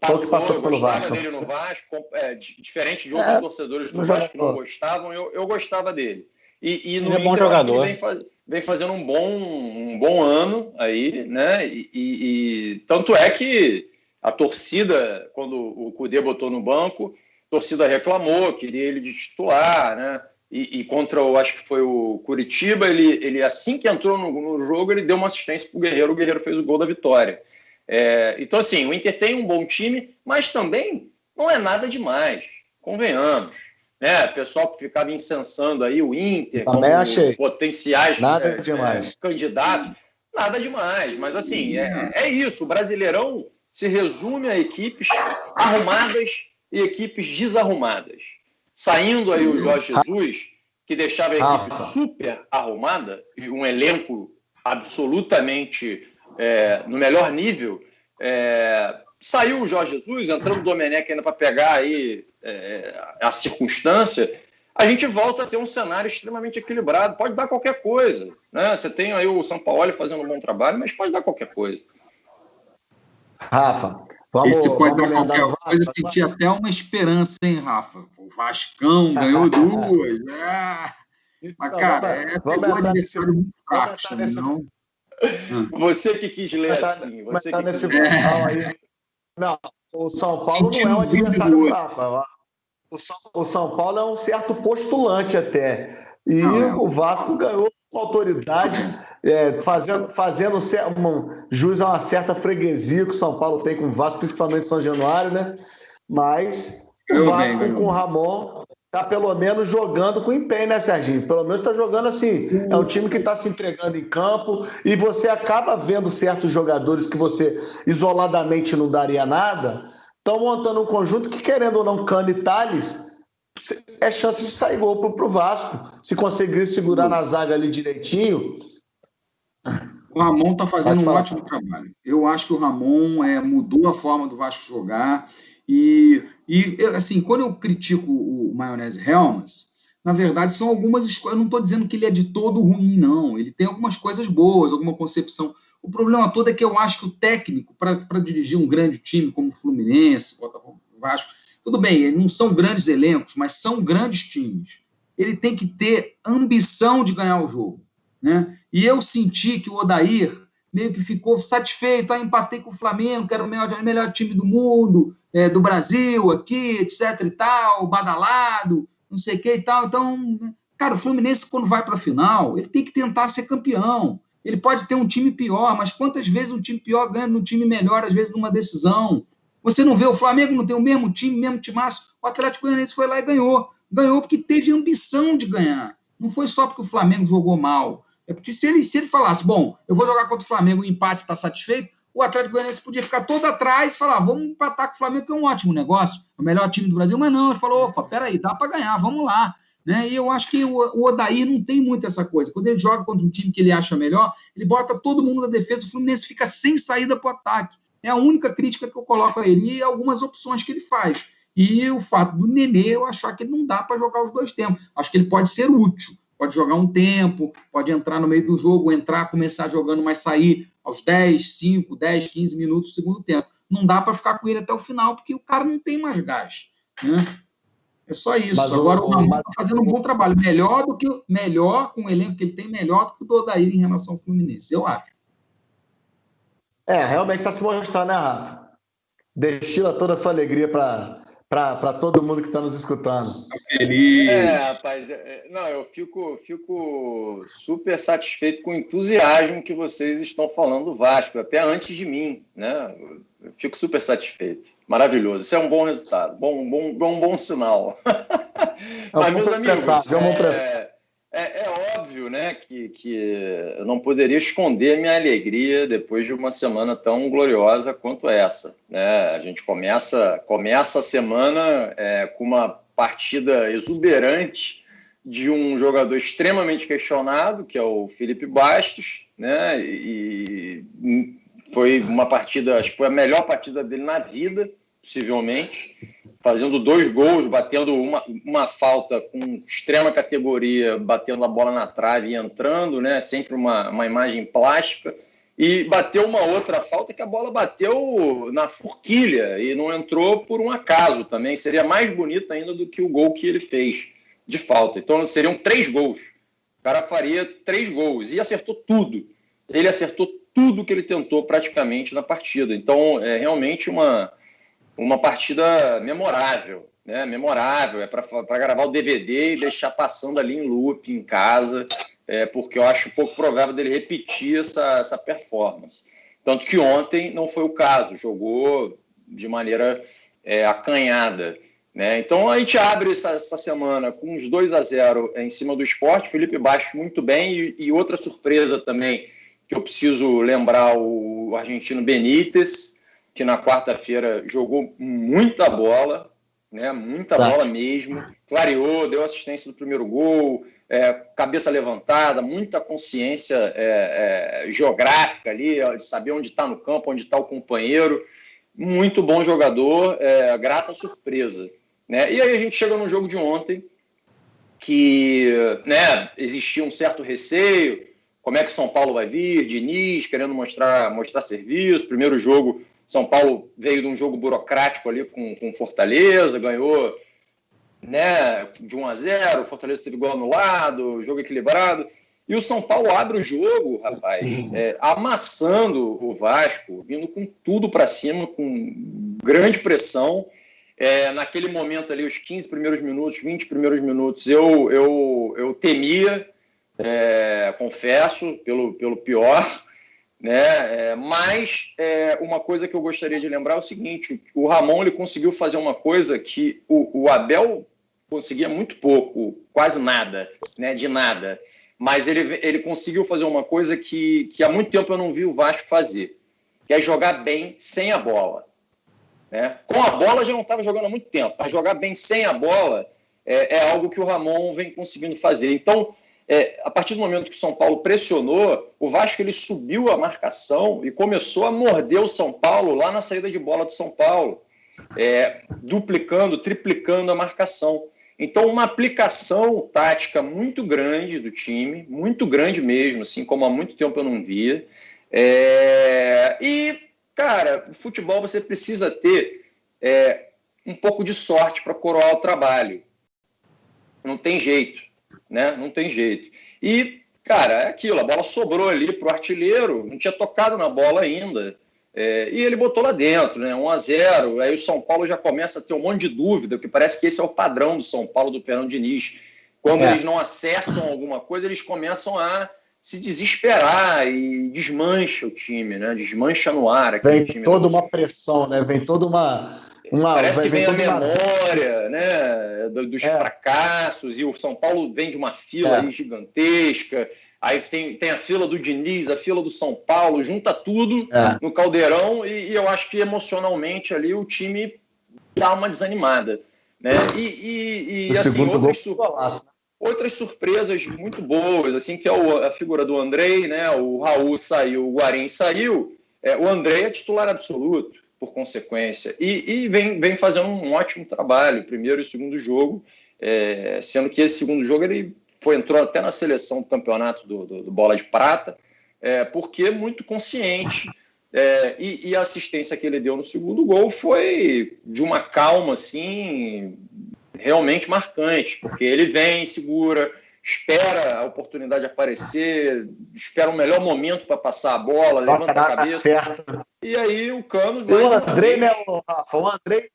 Passou, passou pelo Vasco. dele no Vasco, é, diferente de outros é, torcedores do Vasco que não gostavam, eu, eu gostava dele. E, e no ele é bom Inter, jogador. Vem, faz, vem, fazendo um bom, um bom ano aí, né? E, e, tanto é que a torcida, quando o Cudê botou no banco, a torcida reclamou, queria ele de titular, né? E, e, contra, eu acho que foi o Curitiba, ele, ele assim que entrou no, no jogo, ele deu uma assistência para o Guerreiro, o Guerreiro fez o gol da vitória. É, então, assim, o Inter tem um bom time, mas também não é nada demais, convenhamos né? Pessoal que ficava incensando aí o Inter Também achei. potenciais nada é, demais. É, candidatos. Nada demais, mas assim, é, é isso. O Brasileirão se resume a equipes arrumadas e equipes desarrumadas. Saindo aí o Jorge Jesus, que deixava a equipe super arrumada, e um elenco absolutamente é, no melhor nível, é, saiu o Jorge Jesus, entrando o Domenech ainda para pegar aí é, a circunstância, a gente volta a ter um cenário extremamente equilibrado. Pode dar qualquer coisa. Né? Você tem aí o São Paulo fazendo um bom trabalho, mas pode dar qualquer coisa. Rafa, vamos, Esse pode vamos dar qualquer coisa, sentir até uma esperança, hein, Rafa? O Vascão ganhou duas. É. Mas, então, cara, é vamos pegou adversário muito fraco, não... Você que quis ler assim. Você que nesse quis... aí. Não, o São Paulo não é um adversário fraco. O São, o São Paulo é um certo postulante até. E não, é. o Vasco ganhou com autoridade, é, fazendo, fazendo um, jus a uma certa freguesia que o São Paulo tem com o Vasco, principalmente São Januário, né? Mas o Vasco bem, com o Ramon tá pelo menos jogando com empenho, né, Serginho? Pelo menos está jogando assim. É um time que está se entregando em campo e você acaba vendo certos jogadores que você isoladamente não daria nada, estão montando um conjunto que, querendo ou não, Cano e Thales, é chance de sair gol pro, pro Vasco. Se conseguir segurar na zaga ali direitinho. O Ramon está fazendo um ótimo trabalho. Eu acho que o Ramon é, mudou a forma do Vasco jogar. E, e assim, quando eu critico o Maionese Helmas, na verdade são algumas escolhas. Eu não estou dizendo que ele é de todo ruim, não. Ele tem algumas coisas boas, alguma concepção. O problema todo é que eu acho que o técnico, para dirigir um grande time como o Fluminense, Botafogo, Vasco, tudo bem, não são grandes elencos, mas são grandes times. Ele tem que ter ambição de ganhar o jogo. Né? E eu senti que o Odair meio que ficou satisfeito, ah, empatei com o Flamengo, que era o melhor, melhor time do mundo, é, do Brasil, aqui, etc e tal, badalado, não sei o que e tal. Então, cara, o Fluminense, quando vai para a final, ele tem que tentar ser campeão. Ele pode ter um time pior, mas quantas vezes um time pior ganha num time melhor, às vezes numa decisão? Você não vê, o Flamengo não tem o mesmo time, mesmo timaço. O Atlético Goianiense foi lá e ganhou. Ganhou porque teve ambição de ganhar. Não foi só porque o Flamengo jogou mal. É porque se ele, se ele falasse, bom, eu vou jogar contra o Flamengo, o empate está satisfeito, o Atlético Goianiense podia ficar todo atrás e falar, vamos empatar com o Flamengo, que é um ótimo negócio, o melhor time do Brasil, mas não, ele falou, opa, peraí, dá para ganhar, vamos lá. Né? E eu acho que o, o Odair não tem muito essa coisa. Quando ele joga contra um time que ele acha melhor, ele bota todo mundo na defesa, o Fluminense fica sem saída para o ataque. É a única crítica que eu coloco a ele e algumas opções que ele faz. E o fato do Nenê, eu achar que ele não dá para jogar os dois tempos. Acho que ele pode ser útil pode jogar um tempo, pode entrar no meio do jogo, entrar, começar jogando, mas sair aos 10, 5, 10, 15 minutos do segundo tempo. Não dá para ficar com ele até o final, porque o cara não tem mais gás. Né? É só isso. Mas Agora o, Ramon está fazendo um bom trabalho. Melhor do que melhor, com o elenco que ele tem, melhor do que o do Odair em relação ao Fluminense, eu acho. É, realmente está se mostrando, né, Rafa? Destila toda a sua alegria para para todo mundo que está nos escutando. Feliz. É, rapaz, é, é, não, eu fico, fico super satisfeito com o entusiasmo que vocês estão falando do Vasco, até antes de mim, né? Eu fico super satisfeito. Maravilhoso. Isso é um bom resultado, bom, bom, bom, bom sinal. É Mas, meus amigos, é, é, é, óbvio né, que, que eu não poderia esconder minha alegria depois de uma semana tão gloriosa quanto essa. Né? A gente começa, começa a semana é, com uma partida exuberante de um jogador extremamente questionado, que é o Felipe Bastos, né? e foi uma partida, acho que foi a melhor partida dele na vida, possivelmente fazendo dois gols, batendo uma, uma falta com extrema categoria, batendo a bola na trave e entrando, né? Sempre uma, uma imagem plástica. e bateu uma outra falta que a bola bateu na forquilha e não entrou por um acaso também. Seria mais bonito ainda do que o gol que ele fez de falta. Então seriam três gols. O cara faria três gols e acertou tudo. Ele acertou tudo que ele tentou praticamente na partida. Então é realmente uma, uma partida memorável. Né, memorável, é para gravar o DVD e deixar passando ali em loop em casa é, porque eu acho pouco provável dele repetir essa, essa performance. Tanto que ontem não foi o caso, jogou de maneira é, acanhada. Né? Então a gente abre essa, essa, semana com uns 2 a 0 em cima do esporte, Felipe Baixo muito bem, e, e outra surpresa também que eu preciso lembrar o argentino Benítez, que na quarta-feira jogou muita bola, né? muita bola mesmo, clareou, deu assistência do primeiro gol, é, cabeça levantada, muita consciência é, é, geográfica ali, de saber onde está no campo, onde está o companheiro. Muito bom jogador, é, grata surpresa. Né? E aí a gente chega no jogo de ontem, que né, existia um certo receio, como é que São Paulo vai vir, Diniz querendo mostrar, mostrar serviço, primeiro jogo, São Paulo veio de um jogo burocrático ali com, com Fortaleza, ganhou né, de 1 a 0, o Fortaleza teve gol anulado, jogo equilibrado. E o São Paulo abre o jogo, rapaz, uhum. é, amassando o Vasco, vindo com tudo para cima, com grande pressão. É, naquele momento ali, os 15 primeiros minutos, 20 primeiros minutos, eu, eu, eu temia, é, confesso, pelo, pelo pior. Né? É, mas é, uma coisa que eu gostaria de lembrar é o seguinte: o Ramon ele conseguiu fazer uma coisa que o, o Abel conseguia muito pouco, quase nada, né, de nada. Mas ele, ele conseguiu fazer uma coisa que, que há muito tempo eu não vi o Vasco fazer, que é jogar bem sem a bola. Né? Com a bola já não estava jogando há muito tempo, mas jogar bem sem a bola é, é algo que o Ramon vem conseguindo fazer. Então, é, a partir do momento que o São Paulo pressionou, o Vasco ele subiu a marcação e começou a morder o São Paulo lá na saída de bola do São Paulo, é, duplicando, triplicando a marcação. Então, uma aplicação tática muito grande do time, muito grande mesmo, assim como há muito tempo eu não via. É... E, cara, o futebol você precisa ter é, um pouco de sorte para coroar o trabalho. Não tem jeito, né? Não tem jeito. E, cara, é aquilo, a bola sobrou ali para o artilheiro, não tinha tocado na bola ainda. É, e ele botou lá dentro, né? 1 a 0 Aí o São Paulo já começa a ter um monte de dúvida, porque parece que esse é o padrão do São Paulo, do Fernando Diniz. Quando é. eles não acertam alguma coisa, eles começam a se desesperar e desmancha o time, né? Desmancha no ar. Vem time toda uma pressão, né? Vem toda uma. Uma Parece que vem, a memória uma... né? dos é. fracassos, e o São Paulo vem de uma fila é. gigantesca Aí tem, tem a fila do Diniz, a fila do São Paulo, junta tudo é. no caldeirão e, e, eu acho que emocionalmente ali o time dá uma desanimada. Né? E, e, e assim, outras, sur né? outras, surpresas muito boas, assim, que é o, a figura do Andrei, né? O Raul saiu, o Guarim saiu. É, o Andrei é titular absoluto, por consequência. E, vem, vem fazendo um ótimo trabalho, primeiro e segundo jogo. É, sendo que esse segundo jogo ele foi entrou até na seleção do campeonato do, do, do Bola de Prata, é, porque muito consciente. É, e, e, a assistência que ele deu no segundo gol foi de uma calma assim realmente marcante, porque ele vem, segura, espera a oportunidade aparecer, espera o um melhor momento para passar a bola, levanta a cabeça. Certo. E aí o Cano. O André, né, Rafa? O André,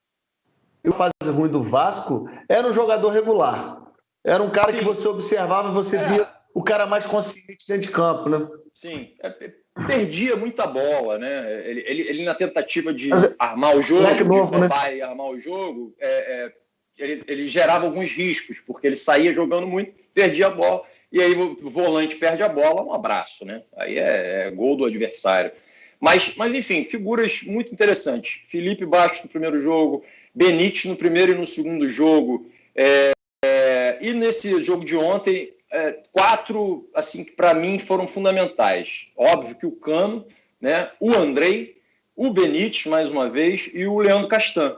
o fase ruim do Vasco, era um jogador regular. Era um cara Sim. que você observava, você é. via o cara mais consciente dentro de campo, né? Sim, é, é perdia muita bola, né? Ele, ele, ele na tentativa de Mas, armar o jogo, novo, de né? armar o jogo, é, é, ele, ele, gerava alguns riscos, porque ele saía jogando muito, perdia a bola, e aí o volante perde a bola, um abraço, né? Aí é, é gol do adversário. Mas, mas, enfim, figuras muito interessantes. Felipe Baixo no primeiro jogo, Benítez no primeiro e no segundo jogo. É, e nesse jogo de ontem, é, quatro, assim, que para mim foram fundamentais. Óbvio que o Cano, né, o Andrei, o Benítez, mais uma vez, e o Leandro Castan,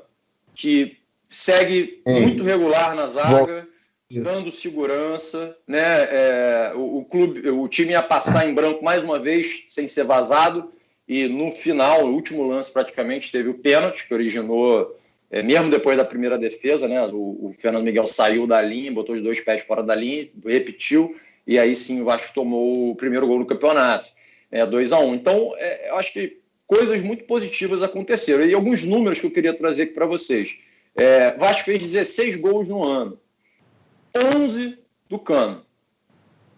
que segue muito regular na zaga, dando segurança, né? É, o, o, clube, o time ia passar em branco mais uma vez, sem ser vazado, e no final, o último lance praticamente, teve o pênalti que originou, é, mesmo depois da primeira defesa, né? O, o, Fernando Miguel saiu da linha, botou os dois pés fora da linha, repetiu, e aí sim o Vasco tomou o primeiro gol no campeonato, é, 2 a 1 um. Então, é, eu acho que coisas muito positivas aconteceram. E alguns números que eu queria trazer aqui para vocês. É, Vasco fez 16 gols no ano, 11 do Cano.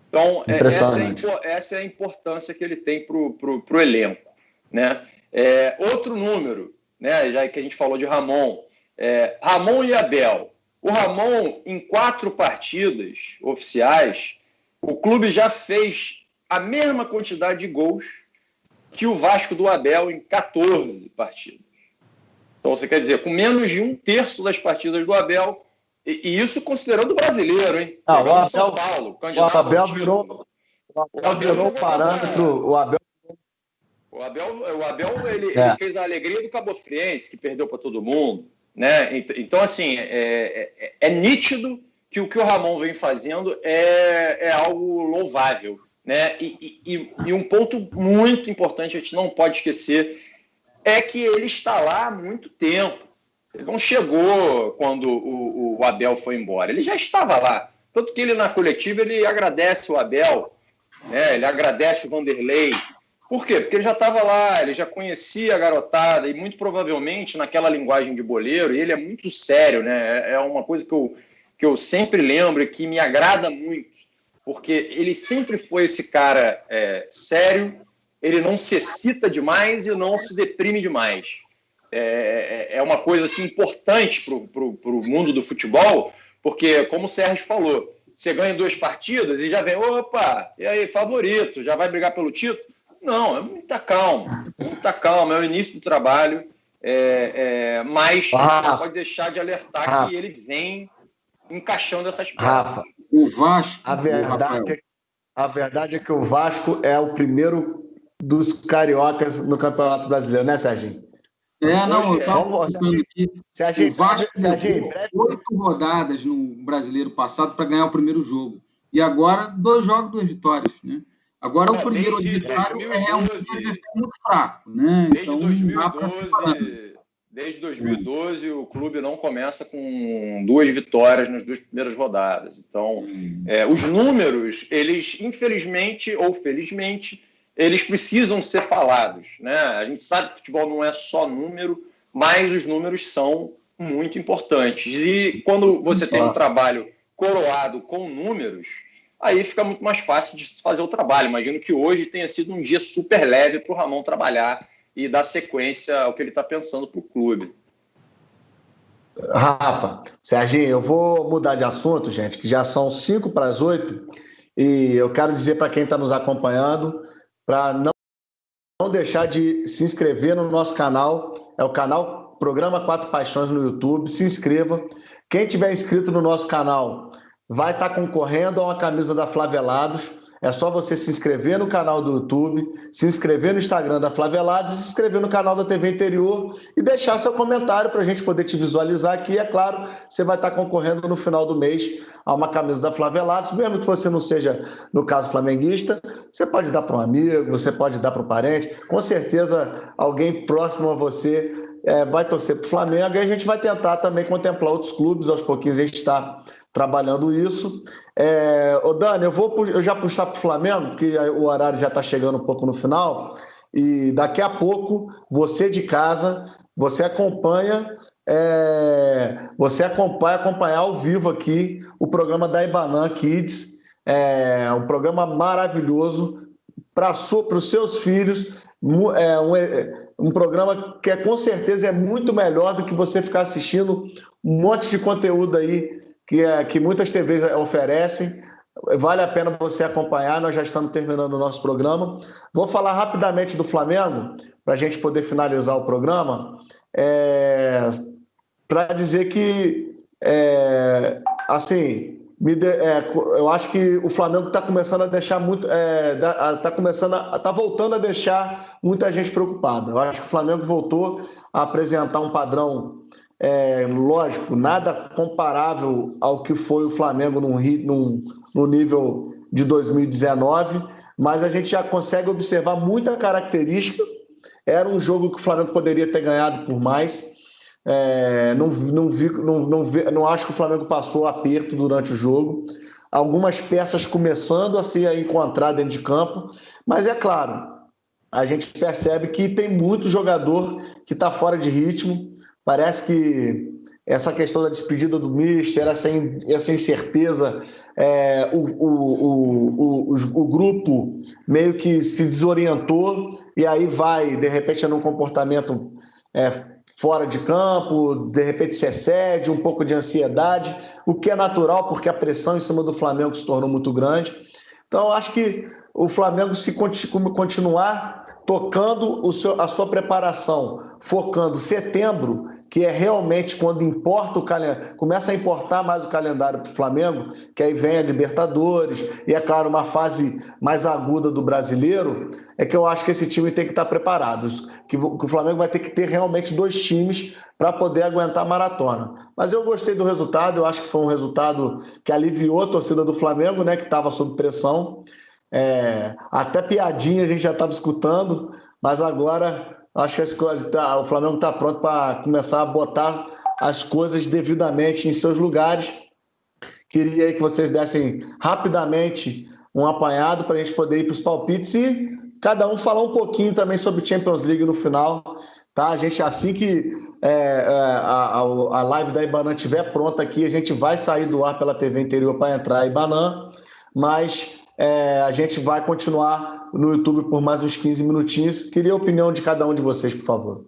Então, é, essa é, essa é, a importância que ele tem para o elenco. Né? É, outro número, né, já que a gente falou de Ramon, é, Ramon e Abel. O Ramon, em quatro partidas oficiais, o clube já fez a mesma quantidade de gols que o Vasco do Abel em 14 partidas. Então, você quer dizer, com menos de um terço das partidas do Abel, e, e isso considerando o brasileiro, hein? Ah, o Abel, São Paulo, o Abel virou, o Abel virou parâmetro. O Abel o Abel, o Abel ele, é. ele, fez a alegria do Cabo Friense, que perdeu para todo mundo. Né? Então, assim, é, é, é, nítido que o que o Ramon vem fazendo é, é algo louvável. Né? E, e, e, um ponto muito importante, a gente não pode esquecer, é que ele está lá há muito tempo. Ele não chegou quando o, o Abel foi embora, ele já estava lá. Tanto que ele, na coletiva, ele agradece o Abel, né? ele agradece o Vanderlei. Por quê? Porque ele já estava lá, ele já conhecia a garotada, e muito provavelmente naquela linguagem de boleiro, ele é muito sério, né? É, é uma coisa que eu, que eu sempre lembro e que me agrada muito porque ele sempre foi esse cara é, sério, ele não se excita demais e não se deprime demais. É, é, é uma coisa assim, importante para o mundo do futebol, porque, como o Sérgio falou, você ganha duas partidas e já vem, opa, e aí, favorito, já vai brigar pelo título? Não, é muita calma, muita calma, é o início do trabalho, é, é, mas Rafa, não pode deixar de alertar Rafa, que ele vem encaixando essas peças. Rafa, o Vasco. A verdade, é, a verdade é que o Vasco é o primeiro dos cariocas no Campeonato Brasileiro, né, Serginho? É, não, eu estava pensando aqui. O Vasco oito rodadas no Brasileiro passado para ganhar o primeiro jogo. E agora, dois jogos, duas vitórias, né? Agora, é, o primeiro adversário é um adversário muito fraco, né? Desde então, 2012, Desde 2012, o clube não começa com duas vitórias nas duas primeiras rodadas. Então, é, os números, eles, infelizmente ou felizmente, eles precisam ser falados. Né? A gente sabe que futebol não é só número, mas os números são muito importantes. E quando você tem um trabalho coroado com números, aí fica muito mais fácil de fazer o trabalho. Imagino que hoje tenha sido um dia super leve para o Ramon trabalhar e dar sequência ao que ele está pensando para o clube. Rafa, Serginho, eu vou mudar de assunto, gente, que já são cinco para as oito, e eu quero dizer para quem está nos acompanhando para não, não deixar de se inscrever no nosso canal, é o canal Programa Quatro Paixões no YouTube, se inscreva. Quem tiver inscrito no nosso canal vai estar tá concorrendo a uma camisa da Flavelados é só você se inscrever no canal do YouTube, se inscrever no Instagram da Flavelados, se inscrever no canal da TV Interior e deixar seu comentário para a gente poder te visualizar aqui. É claro, você vai estar concorrendo no final do mês a uma camisa da Flavelados, mesmo que você não seja, no caso, flamenguista, você pode dar para um amigo, você pode dar para um parente. Com certeza, alguém próximo a você é, vai torcer para o Flamengo e a gente vai tentar também contemplar outros clubes. Aos pouquinhos a gente está trabalhando isso. É, ô Dani, eu vou eu já puxar para o Flamengo, porque o horário já está chegando um pouco no final. E daqui a pouco, você de casa, você acompanha, é, você acompanha acompanhar ao vivo aqui o programa da Ibanan Kids. É um programa maravilhoso para os seus filhos. É um, um programa que é, com certeza é muito melhor do que você ficar assistindo um monte de conteúdo aí que, é, que muitas TVs oferecem. Vale a pena você acompanhar, nós já estamos terminando o nosso programa. Vou falar rapidamente do Flamengo, para a gente poder finalizar o programa, é, para dizer que, é, assim, de, é, eu acho que o Flamengo está começando a deixar muito. Está é, começando a. está voltando a deixar muita gente preocupada. Eu acho que o Flamengo voltou a apresentar um padrão é, lógico, nada comparável ao que foi o Flamengo no nível de 2019, mas a gente já consegue observar muita característica. Era um jogo que o Flamengo poderia ter ganhado por mais. É, não, não, vi, não, não, não acho que o Flamengo passou aperto durante o jogo. Algumas peças começando a se encontrar dentro de campo, mas é claro, a gente percebe que tem muito jogador que está fora de ritmo. Parece que essa questão da despedida do Mister, essa, essa incerteza, é, o, o, o, o, grupo meio que se desorientou e aí vai, de repente, num comportamento é, fora de campo, de repente se excede, um pouco de ansiedade, o que é natural porque a pressão em cima do Flamengo se tornou muito grande. Então, acho que o Flamengo, se continuar tocando seu, a sua preparação, focando setembro, que é realmente quando importa o calendário, começa a importar mais o calendário para o Flamengo, que aí vem a Libertadores, e é claro, uma fase mais aguda do brasileiro, é que eu acho que esse time tem que estar preparado, que, que o Flamengo vai ter que ter realmente dois times para poder aguentar a maratona. Mas eu gostei do resultado, eu acho que foi um resultado que aliviou a torcida do Flamengo, né, que estava sob pressão. É, até piadinha a gente já estava escutando, mas agora acho que tá, o Flamengo está pronto para começar a botar as coisas devidamente em seus lugares. Queria que vocês dessem rapidamente um apanhado para a gente poder ir para os palpites e cada um falar um pouquinho também sobre Champions League no final. Tá? A gente, assim que é, é a, a, live da Ibanã estiver pronta aqui, a gente vai sair do ar pela TV interior para entrar Ibanã, mas é, a gente vai continuar no YouTube por mais uns 15 minutinhos. Queria a opinião de cada um de vocês, por favor.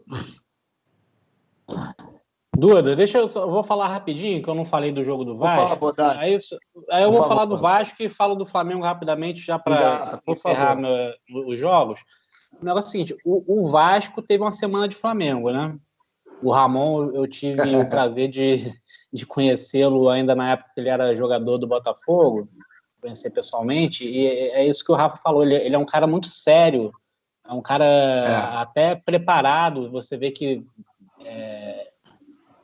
Duda, deixa eu, eu vou falar rapidinho, que eu não falei do jogo do Vasco. Por favor, aí, aí eu vou falar do Vasco e falo do Flamengo rapidamente, já para encerrar meu, os jogos. O negócio é o seguinte: o, o, Vasco teve uma semana de Flamengo, né? O Ramon, eu tive o prazer de, de conhecê-lo ainda na época que ele era jogador do Botafogo conhecer pessoalmente, e é isso que o Rafa falou, ele, ele é um cara muito sério, é um cara é. até preparado, você vê que, é,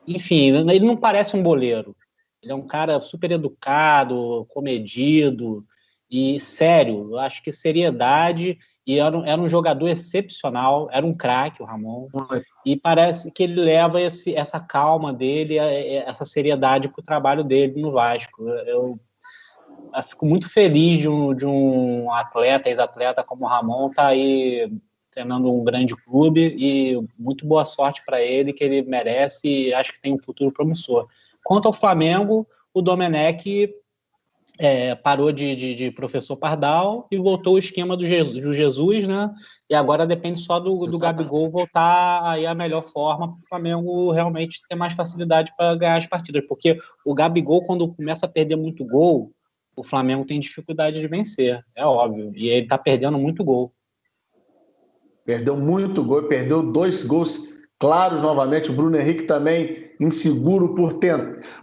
enfim, ele não parece um boleiro, ele é um cara super educado, comedido e sério, eu acho que seriedade, e era, era um jogador excepcional, era um craque o Ramon, e parece que ele leva esse, essa calma dele, essa seriedade para o trabalho dele no Vasco, eu fico muito feliz de um, de um atleta, ex-atleta como o Ramon, estar tá aí treinando um grande clube e muito boa sorte para ele, que ele merece e acho que tem um futuro promissor. Quanto ao Flamengo, o Domenech é, parou de, de, de, professor Pardal e voltou o esquema do Jesus, do Jesus, né? E agora depende só do, do Gabigol voltar aí a melhor forma para o Flamengo realmente ter mais facilidade para ganhar as partidas. Porque o Gabigol, quando começa a perder muito gol, o Flamengo tem dificuldade de vencer, é óbvio. E ele está perdendo muito gol. Perdeu muito gol, perdeu dois gols claros novamente. O Bruno Henrique também inseguro por, ter,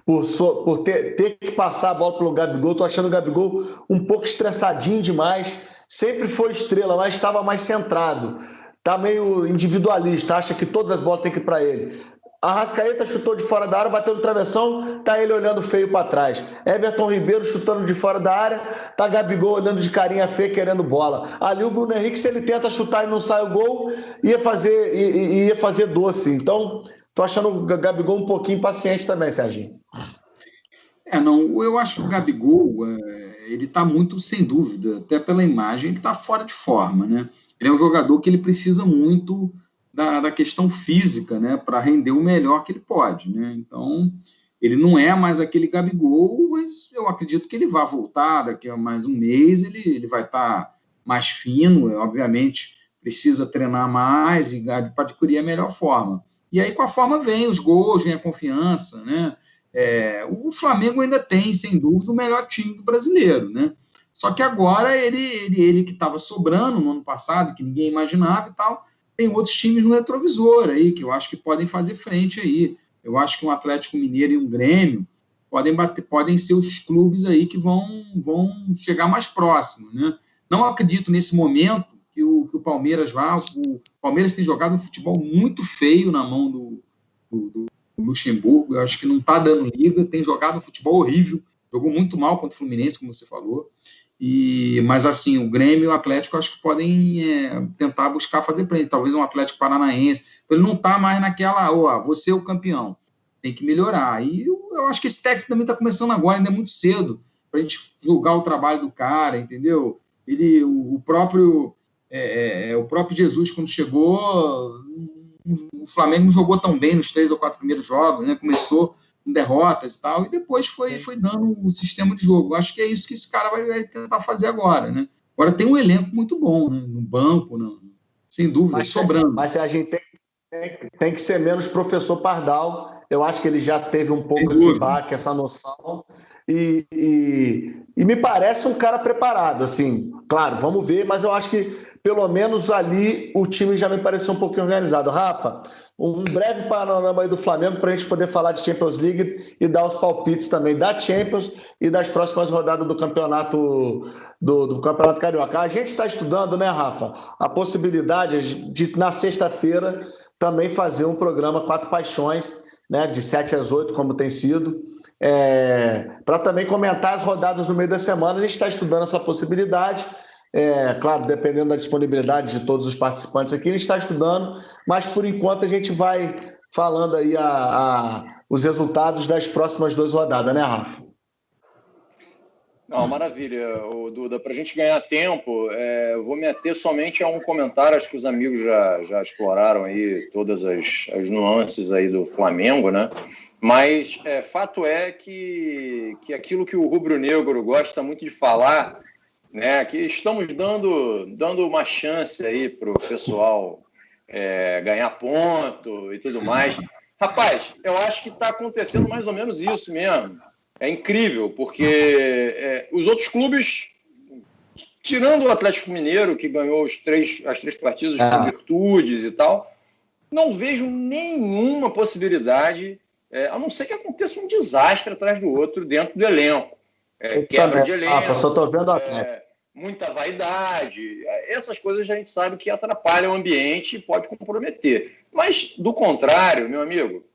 por, so, por ter, ter que passar a bola pelo Gabigol. Estou achando o Gabigol um pouco estressadinho demais. Sempre foi estrela, mas estava mais centrado. Está meio individualista, acha que todas as bolas têm que ir para ele. A Rascaeta chutou de fora da área, bateu no travessão, tá ele olhando feio para trás. Everton Ribeiro chutando de fora da área, tá Gabigol olhando de carinha feia querendo bola. Ali o Bruno Henrique, se ele tenta chutar e não sai o gol, ia fazer, ia fazer doce. Então, tô achando o Gabigol um pouquinho paciente também, Serginho. É, não, eu acho que o Gabigol, é, ele tá muito, sem dúvida, até pela imagem, ele tá fora de forma, né? Ele é um jogador que ele precisa muito da, da questão física, né, para render o melhor que ele pode, né? Então, ele não é mais aquele Gabigol, mas eu acredito que ele vai voltar daqui a mais um mês, ele, ele vai estar tá mais fino, obviamente precisa treinar mais e para adquirir a melhor forma. E aí com a forma vem os gols, vem a confiança, né? É, o Flamengo ainda tem, sem dúvida, o melhor time do brasileiro, né? Só que agora ele, ele, ele que estava sobrando no ano passado, que ninguém imaginava e tal, tem outros times no retrovisor aí, que eu acho que podem fazer frente aí. Eu acho que um Atlético Mineiro e um Grêmio podem, bater, podem ser os clubes aí que vão, vão chegar mais próximo. Né? Não acredito nesse momento que o, que o Palmeiras vá. O Palmeiras tem jogado um futebol muito feio na mão do, do, do Luxemburgo. Eu acho que não está dando liga, tem jogado um futebol horrível, jogou muito mal contra o Fluminense, como você falou. E, mas assim, o Grêmio e o Atlético acho que podem é, tentar buscar fazer frente, talvez um Atlético Paranaense. Então ele não está mais naquela, ó, você é o campeão, tem que melhorar. E eu, eu acho que esse técnico também está começando agora, ainda é muito cedo para a gente julgar o trabalho do cara, entendeu? Ele, o, próprio é, é, é o próprio Jesus quando chegou, o Flamengo não jogou tão bem nos três ou quatro primeiros jogos, né? Começou com derrotas e tal, e depois foi, foi dando o sistema de jogo. Acho que é isso que esse cara vai, vai tentar fazer agora, né? Agora tem um elenco muito bom, né? No banco, no, sem dúvida, mas, sobrando. Mas a gente tem, tem, tem, que ser menos professor Pardal. Eu acho que ele já teve um pouco esse baque, essa noção. E, e, e, me parece um cara preparado, assim, claro, vamos ver, mas eu acho que pelo menos ali o time já me pareceu um pouquinho organizado. Rafa, um breve panorama aí do Flamengo para a gente poder falar de Champions League e dar os palpites também da Champions e das próximas rodadas do campeonato do, do campeonato carioca. A gente está estudando, né, Rafa, a possibilidade de na sexta-feira também fazer um programa Quatro Paixões, né, de 7 às 8, como tem sido é, para também comentar as rodadas no meio da semana. A gente está estudando essa possibilidade. É, claro, dependendo da disponibilidade de todos os participantes aqui, a gente está estudando, mas por enquanto a gente vai falando aí a, a, os resultados das próximas duas rodadas, né, Rafa? Não, maravilha, Duda. Para a gente ganhar tempo, é, eu vou me ater somente a um comentário. Acho que os amigos já, já exploraram aí todas as, as nuances aí do Flamengo, né? Mas é, fato é que, que aquilo que o rubro-negro gosta muito de falar, né? Que estamos dando, dando uma chance aí para o pessoal é, ganhar ponto e tudo mais. Rapaz, eu acho que está acontecendo mais ou menos isso mesmo é incrível, porque é, os outros clubes, tirando o Atlético Mineiro, que ganhou os três, as três partidas ah. com virtudes e tal, não vejo nenhuma possibilidade, é, a não ser que aconteça um desastre atrás do outro dentro do elenco. É, quebra de elenco. Ah, só estou vendo o Atlético. É, muita vaidade. Essas coisas a gente sabe que atrapalham o ambiente e pode comprometer. Mas, do contrário, meu amigo,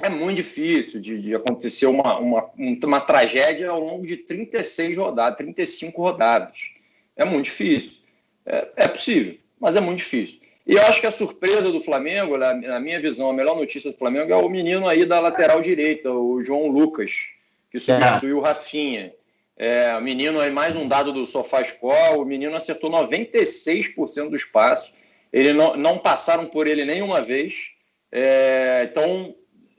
é muito difícil de, de acontecer uma, uma, uma tragédia ao longo de 36 rodadas, 35 rodadas. É muito difícil. É, é possível, mas é muito difícil. E eu acho que a surpresa do Flamengo, na, minha visão, a melhor notícia do Flamengo é o menino aí da lateral direita, o João Lucas, que substituiu o Rafinha. É, o menino aí, mais um dado do SofaScore, o menino acertou 96% dos passes. Ele não, não passaram por ele nenhuma vez. É, então,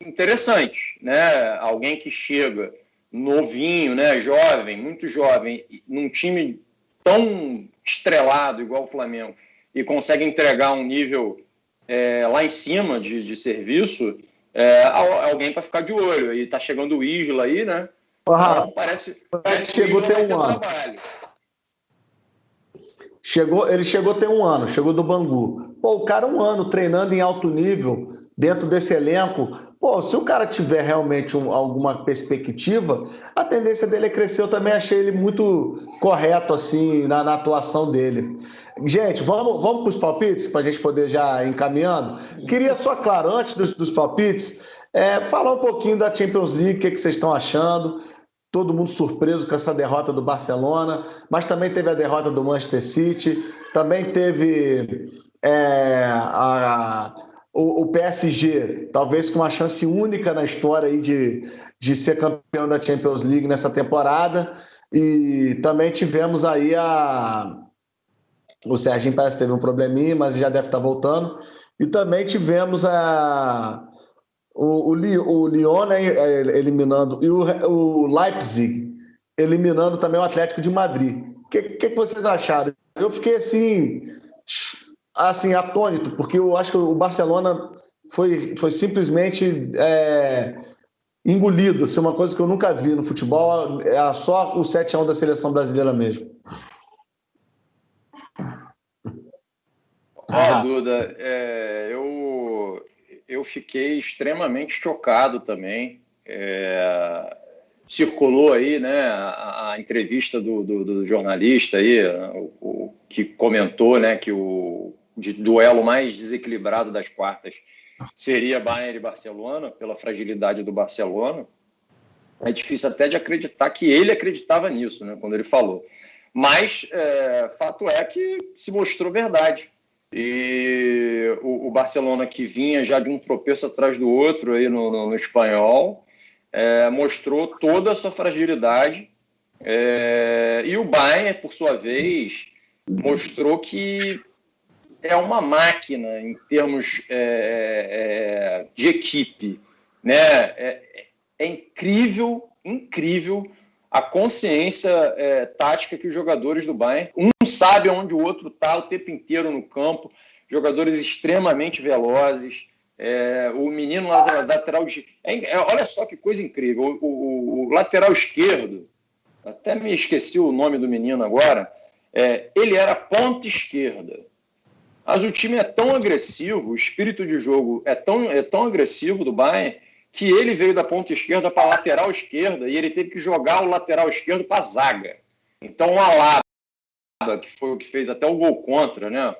interessante, né? Alguém que chega novinho, né, jovem, muito jovem, num time tão estrelado igual o Flamengo e consegue entregar um nível é, lá em cima de, de serviço, é, alguém para ficar de olho. E tá chegando o Isla aí, né? então, parece, parece que chegou ter um ano. Trabalho. Chegou, ele chegou ter um ano, chegou do Bangu. Pô, o cara um ano treinando em alto nível, dentro desse elenco, pô, se o cara tiver realmente um, alguma perspectiva, a tendência dele é crescer. Eu também achei ele muito correto, assim, na, na atuação dele. Gente, vamos, vamos para os palpites, para a gente poder já encaminhando. Queria só, claro, antes dos, dos palpites, é, falar um pouquinho da Champions League, o que, que vocês estão achando todo mundo surpreso com essa derrota do Barcelona, mas também teve a derrota do Manchester City, também teve é, a, o, o, PSG, talvez com uma chance única na história aí de, de ser campeão da Champions League nessa temporada, e também tivemos aí a. O Serginho parece que teve um probleminha, mas já deve estar voltando. E também tivemos a, o, o, Lyon né, é, eliminando e o, o Leipzig eliminando também o Atlético de Madrid. O que, que, que, vocês acharam? Eu fiquei assim, assim atônito, porque eu acho que o Barcelona foi, foi simplesmente é, engolido. Assim, uma coisa que eu nunca vi no futebol é só o 7 a 1 da seleção brasileira mesmo. Ó, oh, Duda, é, eu, eu fiquei extremamente chocado também. É, circulou aí né, a, a entrevista do, do, do, jornalista aí, o, o, que comentou né, que o de duelo mais desequilibrado das quartas seria Bayern e Barcelona, pela fragilidade do Barcelona. É difícil até de acreditar que ele acreditava nisso, né, quando ele falou. Mas é, fato é que se mostrou verdade. E o, o, Barcelona, que vinha já de um tropeço atrás do outro aí no, no, no espanhol, é, mostrou toda a sua fragilidade. É, e o Bayern, por sua vez, mostrou que é uma máquina em termos é, é, de equipe. Né? É, é, incrível, incrível a consciência é, tática que os jogadores do Bayern, um sabe onde o outro está o tempo inteiro no campo, jogadores extremamente velozes, é, o menino lateral de. É, olha só que coisa incrível. O, o, o, lateral esquerdo, até me esqueci o nome do menino agora, é, ele era ponta esquerda. Mas o time é tão agressivo, o espírito de jogo é tão, é tão agressivo do Bayern, que ele veio da ponta esquerda para a lateral esquerda e ele teve que jogar o lateral esquerdo para a zaga. Então o Alaba, que foi o que fez até o gol contra, né?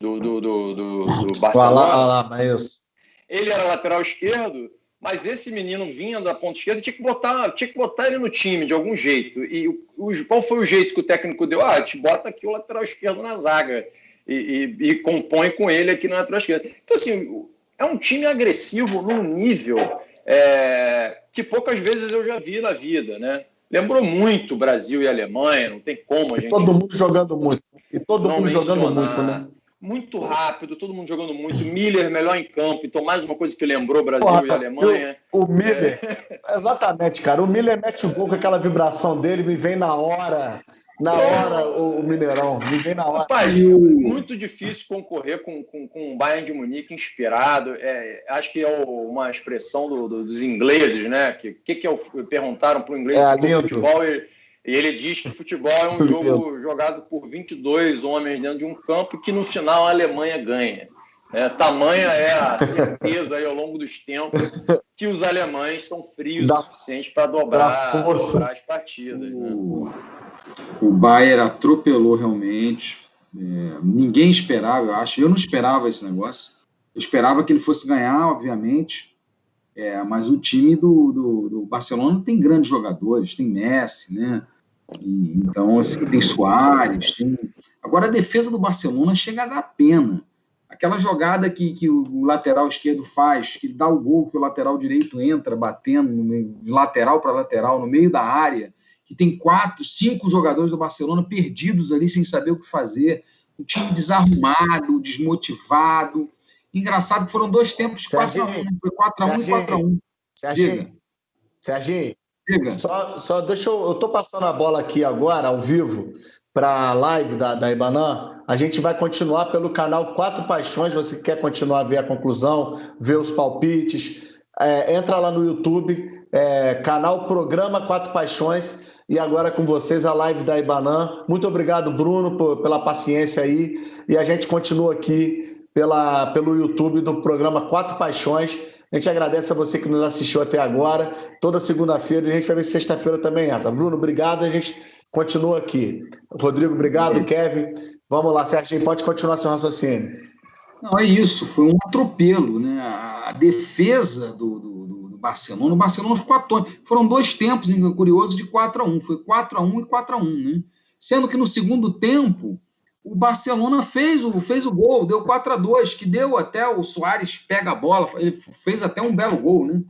Do, do, do, do, do Barcelona. O Alaba, é isso. Ele era lateral esquerdo, mas esse menino vinha da ponta esquerda tinha que botar, tinha que botar ele no time de algum jeito. E o, qual foi o jeito que o técnico deu? Ah, te bota aqui o lateral esquerdo na zaga e, e, e compõe com ele aqui na lateral esquerda. Então, assim, é um time agressivo num nível é, que poucas vezes eu já vi na vida, né? Lembrou muito Brasil e Alemanha, não tem como a gente. E todo mundo jogando muito. E todo mundo jogando muito, né? Muito rápido, todo mundo jogando muito. Miller melhor em campo, então mais uma coisa que lembrou Brasil Porra, e Alemanha. O, o Miller, é... exatamente, cara. O Miller mete o gol com aquela vibração dele, me vem na hora. Na hora, o, Mineirão, ninguém na hora. Rapaz, muito difícil concorrer com, com, com um Bayern de Munique inspirado. É, acho que é uma expressão do, do, dos ingleses, né? O que, que, que é o, perguntaram para o inglês é, que futebol e, e, ele diz que futebol é um jogo jogado por 22 homens dentro de um campo que no final a Alemanha ganha. É, tamanha é a certeza aí, ao longo dos tempos que os alemães são frios o suficiente para dobrar, dobrar, as partidas. Né? O Bayern atropelou realmente. É, ninguém esperava, eu acho. Eu não esperava esse negócio. Eu esperava que ele fosse ganhar, obviamente. É, mas o time do, do, do, Barcelona tem grandes jogadores, tem Messi, né? E, então, assim, tem Soares, tem... Agora a defesa do Barcelona chega a dar pena. Aquela jogada que, que o lateral esquerdo faz, que ele dá o gol, que o lateral direito entra batendo de lateral para lateral, no meio da área, que tem quatro, cinco jogadores do Barcelona perdidos ali sem saber o que fazer, um time desarrumado, desmotivado. Engraçado que foram dois tempos de 4x1, né? foi 4x1 e 4x1. Serginho, Serginho, só, só deixa eu. Eu tô passando a bola aqui agora, ao vivo, para a live da, da Ibanã. A gente vai continuar pelo canal Quatro Paixões. Você quer continuar a ver a conclusão, ver os palpites? É, entra lá no YouTube, é, canal Programa Quatro Paixões e agora com vocês a live da Ibanã. Muito obrigado, Bruno, por, pela paciência aí. E a gente continua aqui pela, pelo YouTube do programa Quatro Paixões. A gente agradece a você que nos assistiu até agora. Toda segunda-feira, e a gente vai ver se sexta-feira também entra. Bruno, obrigado. A gente continua aqui. Rodrigo, obrigado. Kevin, vamos lá. Serginho, pode continuar seu raciocínio. Não, é isso. Foi um atropelo. Né? A defesa do, do Barcelona. O Barcelona ficou atônito. Foram dois tempos, curioso, de 4 a 1 Foi 4 a 1 e 4 a 1 né? Sendo que no segundo tempo, o Barcelona fez o, fez o gol, deu 4 a 2 que deu até o Soares pega a bola, ele fez até um belo gol, né?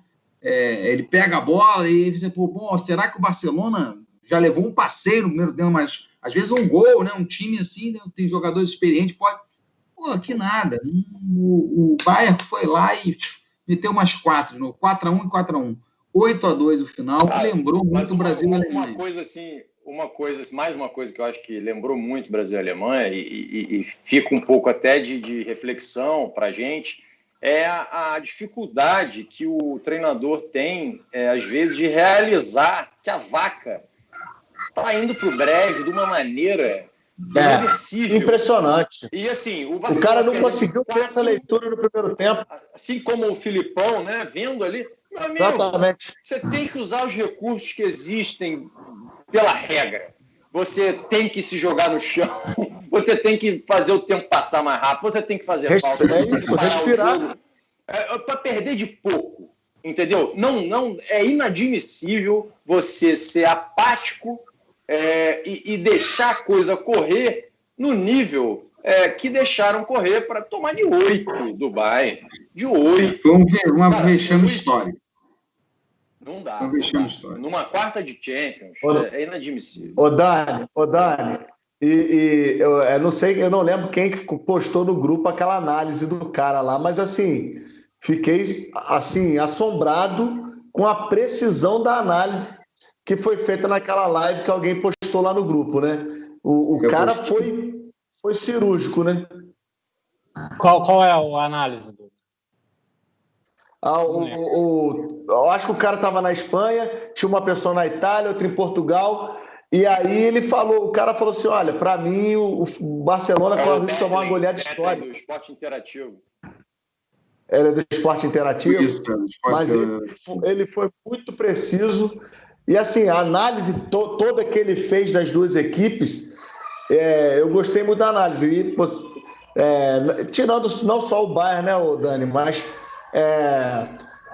É, ele pega a bola e diz, pô, bom, será que o Barcelona já levou um passeio no primeiro tempo, mas às vezes um gol, né? Um time assim, né? tem jogadores experientes, pode. Pô, que nada. O, o Bayern foi lá e meteu umas quatro, no 4x1 e 4x1. 8x2 o final, ah, lembrou muito o Brasil e Alemanha. Uma coisa assim, uma coisa, mais uma coisa que eu acho que lembrou muito Brasil e Alemanha, e, e, e fica um pouco até de, de reflexão para a gente, é a, a, dificuldade que o treinador tem, é, às vezes, de realizar que a vaca está indo para o brejo de uma maneira é, impressionante. E assim, o, o cara não conseguiu ter essa leitura no primeiro tempo. Assim como o Filipão, né? Vendo ali. Amigo, Exatamente. Você tem que usar os recursos que existem pela regra. Você tem que se jogar no chão, você tem que fazer o tempo passar mais rápido, você tem que fazer pausa, é isso, respirar. é, para perder de pouco, entendeu? Não, não é inadmissível você ser apático é, e, e, deixar a coisa correr no nível é, que deixaram correr para tomar de oito do Bayern. De oito. Foi uma vexame histórico. Não dá. Uma vexame histórico. Numa quarta de Champions, ô, é inadmissível. Ô, Dani, ô, Dani, e, e eu, eu, não sei, eu não lembro quem que postou no grupo aquela análise do cara lá, mas assim, fiquei assim assombrado com a precisão da análise que foi feita naquela live que alguém postou lá no grupo, né? O, o cara foi, foi cirúrgico, né? Qual, qual é a análise? Ah, o, o, o, eu acho que o cara estava na Espanha, tinha uma pessoa na Itália, outra em Portugal, e aí ele falou, o cara falou assim: olha, para mim o, o Barcelona corre o risco de tomar uma goleada histórica. do esporte interativo. Ele é do esporte interativo, Isso, esporte mas ele, ele, foi muito preciso. E assim, a análise to, toda que ele fez das duas equipes, é, eu gostei muito da análise. E, é, tirando não só o Bayern, né, o Dani, mas é,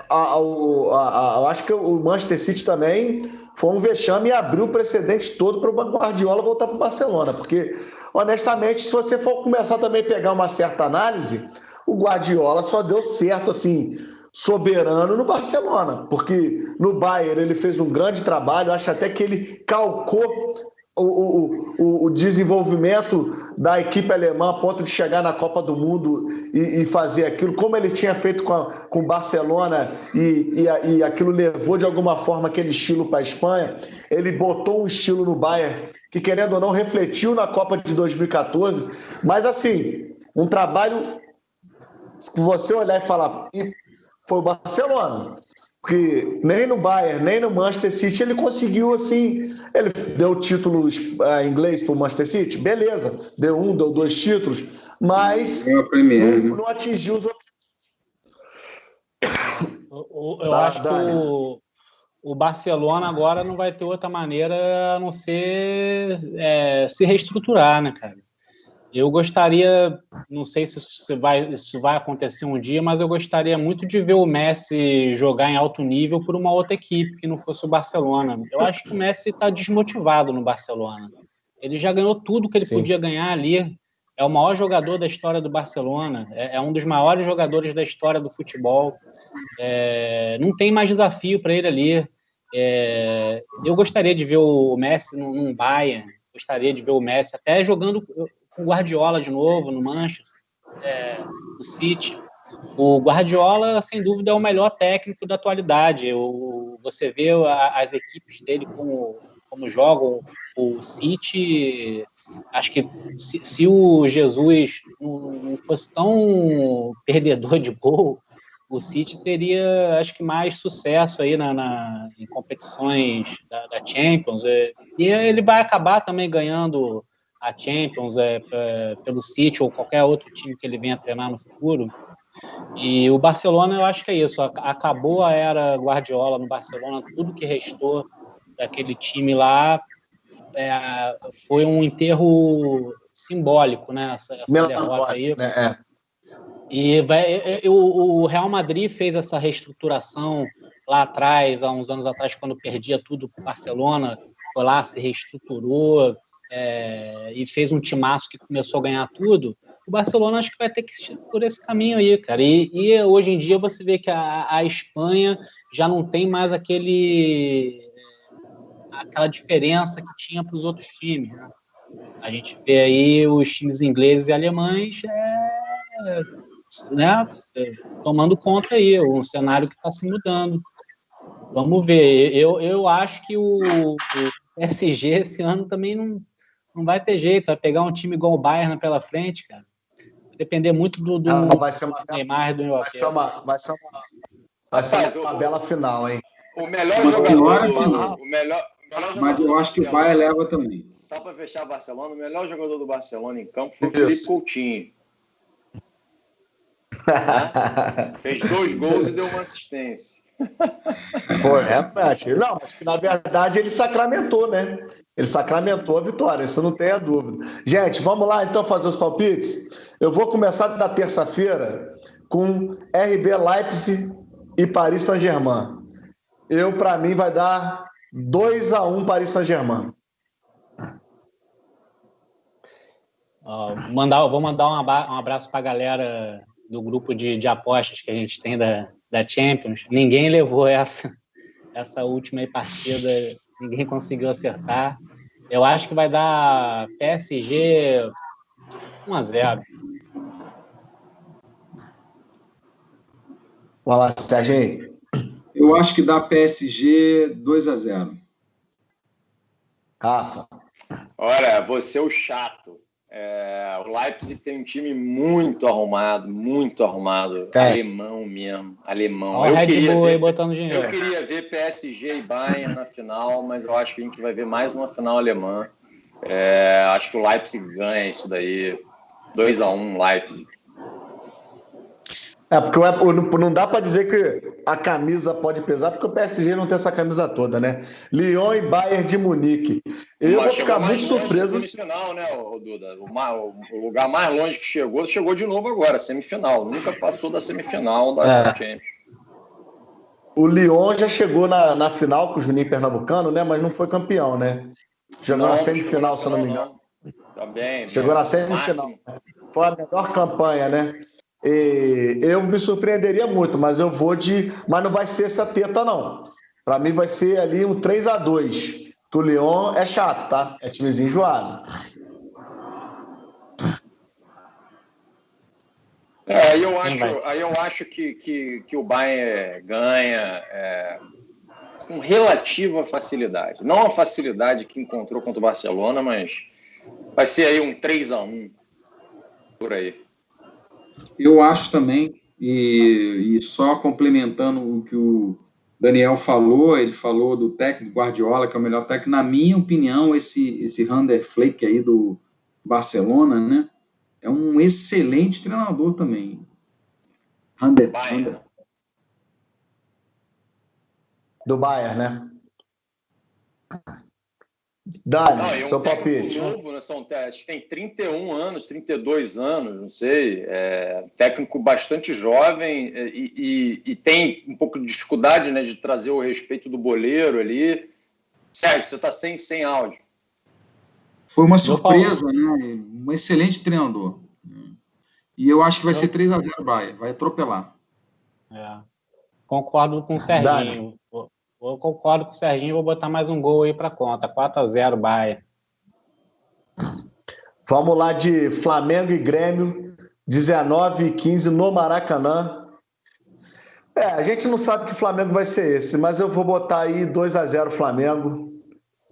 a, a, a, acho que o Manchester City também foi um vexame e abriu o precedente todo para o Guardiola voltar para o Barcelona. Porque, honestamente, se você for começar também a pegar uma certa análise, o Guardiola só deu certo assim soberano no Barcelona, porque no Bayern ele fez um grande trabalho, acho até que ele calcou o, o, o, desenvolvimento da equipe alemã a ponto de chegar na Copa do Mundo e, e fazer aquilo, como ele tinha feito com, com o Barcelona e, e, e, aquilo levou de alguma forma aquele estilo para a Espanha. Ele botou um estilo no Bayern que, querendo ou não, refletiu na Copa de 2014. Mas, assim, um trabalho. Se você olhar e falar, foi o Barcelona. Porque nem no Bayern, nem no Manchester City ele conseguiu assim. Ele deu títulos uh, inglês para o Manchester City, beleza. Deu um, deu dois títulos, mas é Premier, não, né? não, atingiu os outros. Eu, eu acho que o, o, Barcelona agora não vai ter outra maneira a não ser é, se reestruturar, né, cara? Eu gostaria, não sei se isso vai, isso vai acontecer um dia, mas eu gostaria muito de ver o Messi jogar em alto nível por uma outra equipe que não fosse o Barcelona. Eu acho que o Messi está desmotivado no Barcelona. Ele já ganhou tudo que ele Sim. podia ganhar ali. É o maior jogador da história do Barcelona. É, é um dos maiores jogadores da história do futebol. É, não tem mais desafio para ele ali. É, eu gostaria de ver o Messi num, num Bayern. Gostaria de ver o Messi até jogando o Guardiola de novo no Manchester, é, City. O Guardiola, sem dúvida, é o melhor técnico da atualidade. O, você vê a, as equipes dele como, como jogam. O City, acho que se, se o Jesus não fosse tão perdedor de gol, o City teria, acho que, mais sucesso aí na, na em competições da, da Champions. E ele vai acabar também ganhando a Champions é, é, pelo City ou qualquer outro time que ele venha treinar no futuro. E o Barcelona, eu acho que é isso. Acabou a era Guardiola no Barcelona, tudo que restou daquele time lá é, foi um enterro simbólico, né? Essa, essa derrota aí. Né? É. E vai, o Real Madrid fez essa reestruturação lá atrás, há uns anos atrás, quando perdia tudo para o Barcelona, foi lá, se reestruturou, é, e fez um timaço que começou a ganhar tudo, o Barcelona acho que vai ter que ir por esse caminho aí, cara. E, e hoje em dia você vê que a, a, Espanha já não tem mais aquele aquela diferença que tinha para os outros times. Né? A gente vê aí os times ingleses e alemães é, né, tomando conta aí, um cenário que está se mudando. Vamos ver. Eu, eu acho que o, o PSG esse ano também não não vai ter jeito, vai pegar um time igual o Bayern pela frente, cara. Vai depender muito do, do não, vai ser uma Neymar do vai ser uma vai ser uma vai ser Rapaz, uma o, bela final, hein? O melhor uma jogador do, final. o melhor, melhor Mas eu acho que o Bayern leva também. Só para fechar o Barcelona, o melhor jogador do Barcelona em campo foi o Felipe Coutinho. Fez dois gols e deu uma assistência. Foi, realmente. Não, mas que na verdade ele sacramentou, né? Ele sacramentou a vitória, isso não tenha dúvida. Gente, vamos lá então fazer os palpites? Eu vou começar da terça-feira com RB Leipzig e Paris Saint-Germain. Eu, para mim, vai dar 2 a 1 Paris Saint-Germain. Mandar, vou mandar um, um abraço para a galera do grupo de, de apostas que a gente tem da, da Champions. Ninguém levou essa, essa última partida, ninguém conseguiu acertar. Eu acho que vai dar PSG 1 a 0. Vai lá, Serginho. Eu acho que dá PSG 2 a 0. Rafa. Olha, você é o chato. É, o Leipzig tem um time muito arrumado, muito arrumado. É. Alemão mesmo, alemão. Olha eu queria ver, botando dinheiro. Eu queria ver PSG e Bayern na final, mas eu acho que a gente vai ver mais uma final alemã. É, acho que o Leipzig ganha isso daí. 2 a 1 um, Leipzig. É, porque não dá para dizer que a camisa pode pesar, porque o PSG não tem essa camisa toda, né? Lyon e Bayern de Munique. Eu Mas vou ficar muito surpreso. Semifinal, né, Duda? O, lugar mais longe que chegou, chegou de novo agora, semifinal. Nunca passou da semifinal da é. Champions. O Lyon já chegou na, na final com o Juninho Pernambucano, né? Mas não foi campeão, né? Chegou não, na semifinal, se eu não me engano. Também. Chegou na semifinal. Foi a melhor campanha, né? E eu me surpreenderia muito, mas eu vou de. Mas não vai ser essa teta, não. Para mim vai ser ali um 3 a 2 Que o Leão é chato, tá? É timezinho enjoado. É, aí eu acho, aí eu acho que, que, que o Bayern ganha é, com relativa facilidade. Não a facilidade que encontrou contra o Barcelona, mas vai ser aí um 3 a 1 por aí. Eu acho também, e, e só complementando o que o Daniel falou, ele falou do técnico Guardiola, que é o melhor técnico. Na minha opinião, esse, esse Rander Flick aí do Barcelona, né? É um excelente treinador também. Rander, Bayern. Do Bayern, né? Não, é um seu palpite. Novo, né? São, acho que tem 31 anos, 32 anos, não sei. É, técnico bastante jovem é, e, e, e, tem um pouco de dificuldade né, de trazer o respeito do boleiro ali. Sérgio, você está sem, sem áudio. Foi uma surpresa, né? Um excelente treinador. E eu acho que vai eu... ser 3 a 0 Bahia, vai atropelar. É. Concordo com o Serginho. Eu concordo com o Serginho, vou botar mais um gol aí para conta. 4 a 0 Bahia. Vamos lá de Flamengo e Grêmio, 19 e 15 no Maracanã. É, a gente não sabe que Flamengo vai ser esse, mas eu vou botar aí 2 a 0 Flamengo.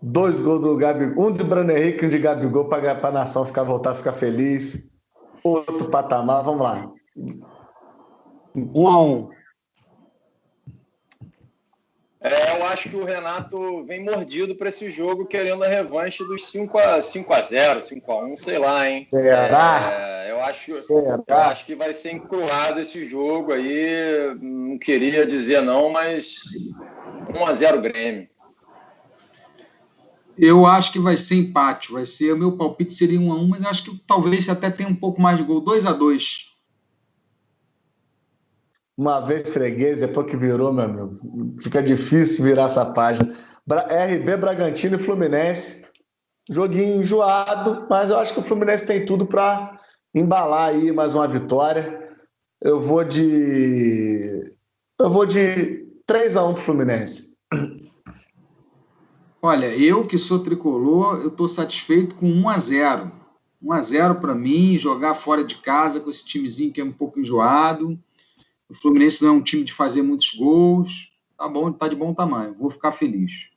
Dois gols do Gabigol, um de Bruno Henrique e um de Gabigol para a nação ficar voltar ficar feliz. Outro patamar, vamos lá. Um a um. É, eu acho que o Renato vem mordido para esse jogo, querendo a revanche dos 5 a 5 a 0 5 a 1 sei lá, hein? Será? É, eu, acho, Será? eu acho que vai ser encruado esse jogo aí. Não queria dizer não, mas 1 a 0 Grêmio. Eu acho que vai ser empate. Vai ser, o meu palpite seria 1 a 1 mas acho que talvez até tenha um pouco mais de gol. 2 a 2 uma vez freguês, depois que virou, meu amigo, fica difícil virar essa página. RB Bragantino e Fluminense. Joguinho enjoado, mas eu acho que o Fluminense tem tudo para embalar aí mais uma vitória. Eu vou de. Eu vou de 3 a 1 pro Fluminense. Olha, eu que sou tricolor, eu estou satisfeito com 1 a 0 1 a 0 para mim, jogar fora de casa com esse timezinho que é um pouco enjoado. O Fluminense não é um time de fazer muitos gols. Tá bom, tá de bom tamanho. Vou ficar feliz.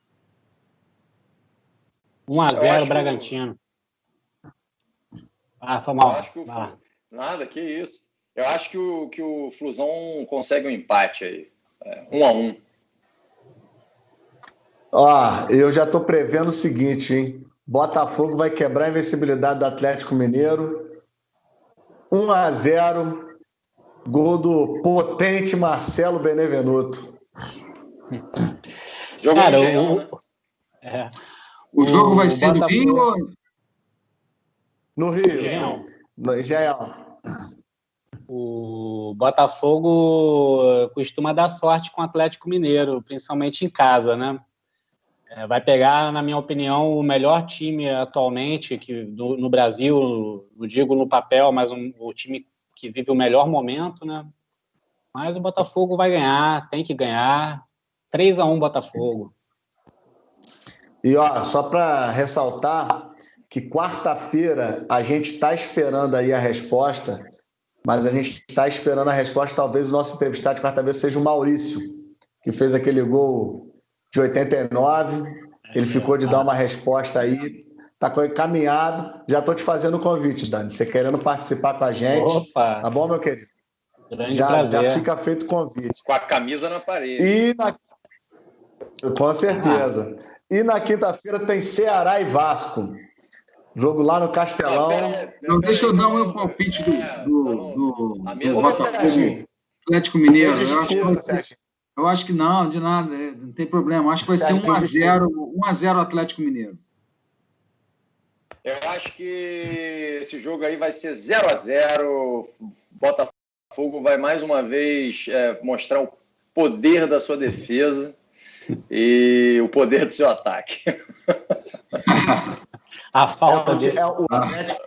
1x0 Bragantino. Ah, foi mal. acho que o... Nada, que isso. Eu acho que o, que o Flusão consegue um empate aí. É, um a um. Ó, eu já tô prevendo o seguinte, hein? Botafogo vai quebrar a invencibilidade do Atlético Mineiro. 1 a 0 Gol do potente Marcelo Benevenuto. Jogo Cara, o, né? é, o, jogo vai ser no Rio ou... No Rio. No Engenhão. O Botafogo costuma dar sorte com o Atlético Mineiro, principalmente em casa, né? É, vai pegar, na minha opinião, o melhor time atualmente que do, no Brasil, não digo no papel, mas um, o time que vive o melhor momento, né? Mas o Botafogo vai ganhar, tem que ganhar. 3 a 1 Botafogo. E ó, só para ressaltar que quarta-feira a gente está esperando aí a resposta, mas a gente está esperando a resposta. Talvez o nosso entrevistado de quarta-feira seja o Maurício, que fez aquele gol de 89. Ele ficou de dar uma resposta aí. Tá caminhado. Já estou te fazendo o convite, Dani. Você querendo participar com a gente. Opa. Tá bom, meu querido? Grande já, já fica feito o convite. Com a camisa na parede. E na... Com certeza. Ah. E na quinta-feira tem Ceará e Vasco. Jogo lá no Castelão. Não, pera, pera, não deixa eu dar o meu palpite do, do, do, do Botafogo. Atlético Mineiro. Eu acho, eu acho que não, de nada, é, não tem problema. Acho que vai ser 1x0 1x0 Atlético Mineiro. Eu acho que esse jogo aí vai ser 0x0. Botafogo vai mais uma vez é, mostrar o poder da sua defesa e o poder do seu ataque. A falta é, de. É, o, Atlético,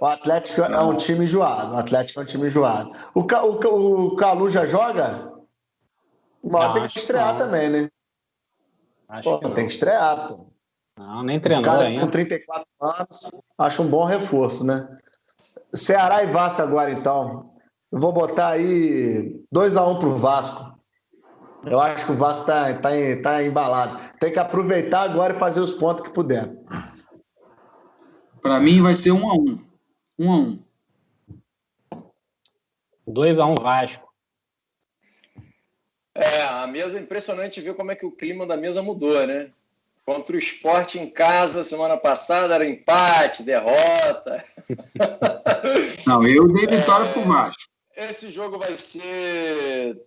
o Atlético é um time enjoado. O Atlético é um time enjoado. O, o, o Calu já joga? Uma hora tem que estrear também, né? Acho pô, que tem que estrear, pô. Não, nem treinou cara ainda. Com 34 anos, acho um bom reforço, né? Ceará e Vasco agora, então. Eu vou botar aí 2x1 um pro Vasco. Eu acho que o Vasco tá, tá, tá embalado. Tem que aproveitar agora e fazer os pontos que puder. Para mim vai ser 1 x 1 1 x 1 2 x 1 Vasco. É, a mesa é impressionante ver como é que o clima da mesa mudou, né? Contra o esporte em casa, semana passada era empate, derrota. Não, eu dei vitória é, pro Vasco. Esse jogo vai ser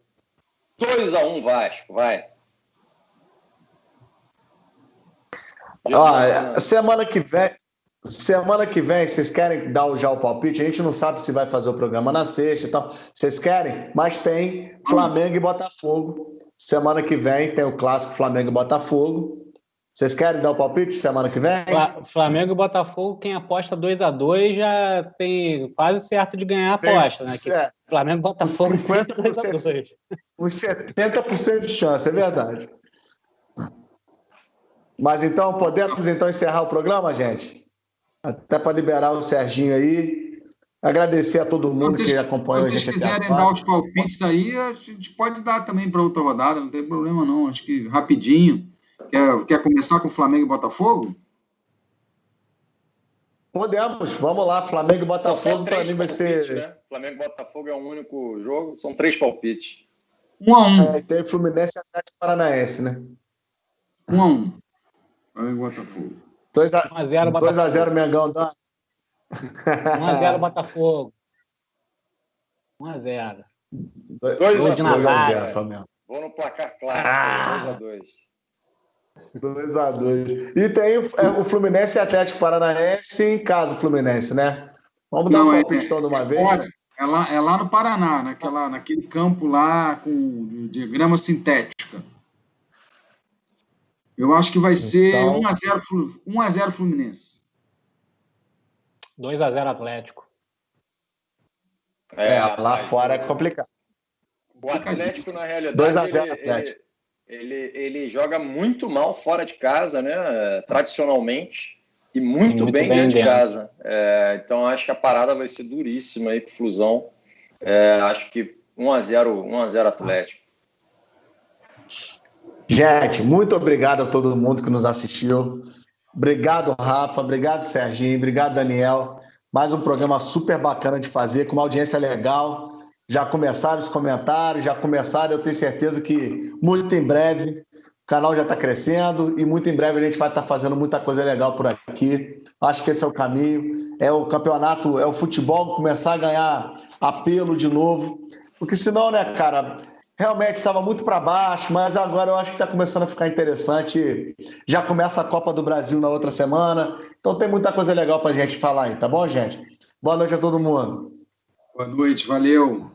2 a 1 Vasco, vai. Ó, semana que vem, Semana que vem, vocês querem dar já o palpite? A gente não sabe se vai fazer o programa na sexta e tal. Vocês querem? Mas tem Flamengo e Botafogo. Semana que vem tem o clássico Flamengo e Botafogo. Vocês querem dar o palpite semana que vem? Flamengo e Botafogo, quem aposta 2 a 2 já tem quase certo de ganhar a aposta, né? Que. Flamengo e Botafogo 50 2 a 2. Uns 70% de chance, é verdade. Mas então, podemos então encerrar o programa, gente? até para liberar o Serginho aí. Agradecer a todo mundo que acompanhou a gente aqui. Se quiserem dar os palpites aí, a gente pode dar também para outra rodada, não tem problema não. Acho que rapidinho. Quer, quer começar com Flamengo e Botafogo? Podemos, vamos lá. Flamengo e Botafogo para mim vai ser. Né? Flamengo e Botafogo é o um único jogo, são três palpites. Um a um. É, tem Fluminense e Atlético Paranaense, né? Um a um. Flamengo e Botafogo. 2x0 Botafogo. 2x0 Mengão, dá. 1x0 Botafogo. 1x0. 2x0 Flamengo. Vou no placar clássico, 2x2. Ah. 2x2. E tem o, é, o Fluminense e Atlético Paranaense em casa, Fluminense, né? Vamos dar Não, um palpite é, de uma é vez? Fora. É lá, é lá no Paraná, naquela, naquele campo lá com de grama sintética. Eu acho que vai ser então... 1x0 1 a 0 Fluminense. 2x0 Atlético. É, é lá fora é complicado. O Atlético, na realidade, 2 a 0 ele, Atlético. Ele, ele, joga muito mal fora de casa, né? Tradicionalmente. E muito, muito bem, bem, dentro de casa. É, então acho que a parada vai ser duríssima aí pro Flusão. É, acho que 1x0 1x0 Atlético. Gente, muito obrigado a todo mundo que nos assistiu. Obrigado, Rafa. Obrigado, Serginho. Obrigado, Daniel. Mais um programa super bacana de fazer, com uma audiência legal. Já começaram os comentários, já começaram. Eu tenho certeza que muito em breve o canal já está crescendo e muito em breve a gente vai estar tá fazendo muita coisa legal por aqui. Acho que esse é o caminho. É o campeonato, é o futebol começar a ganhar apelo de novo. Porque senão, né, cara, realmente estava muito para baixo, mas agora eu acho que está começando a ficar interessante. Já começa a Copa do Brasil na outra semana, então tem muita coisa legal para a gente falar aí, tá bom, gente? Boa noite a todo mundo. Boa noite, valeu.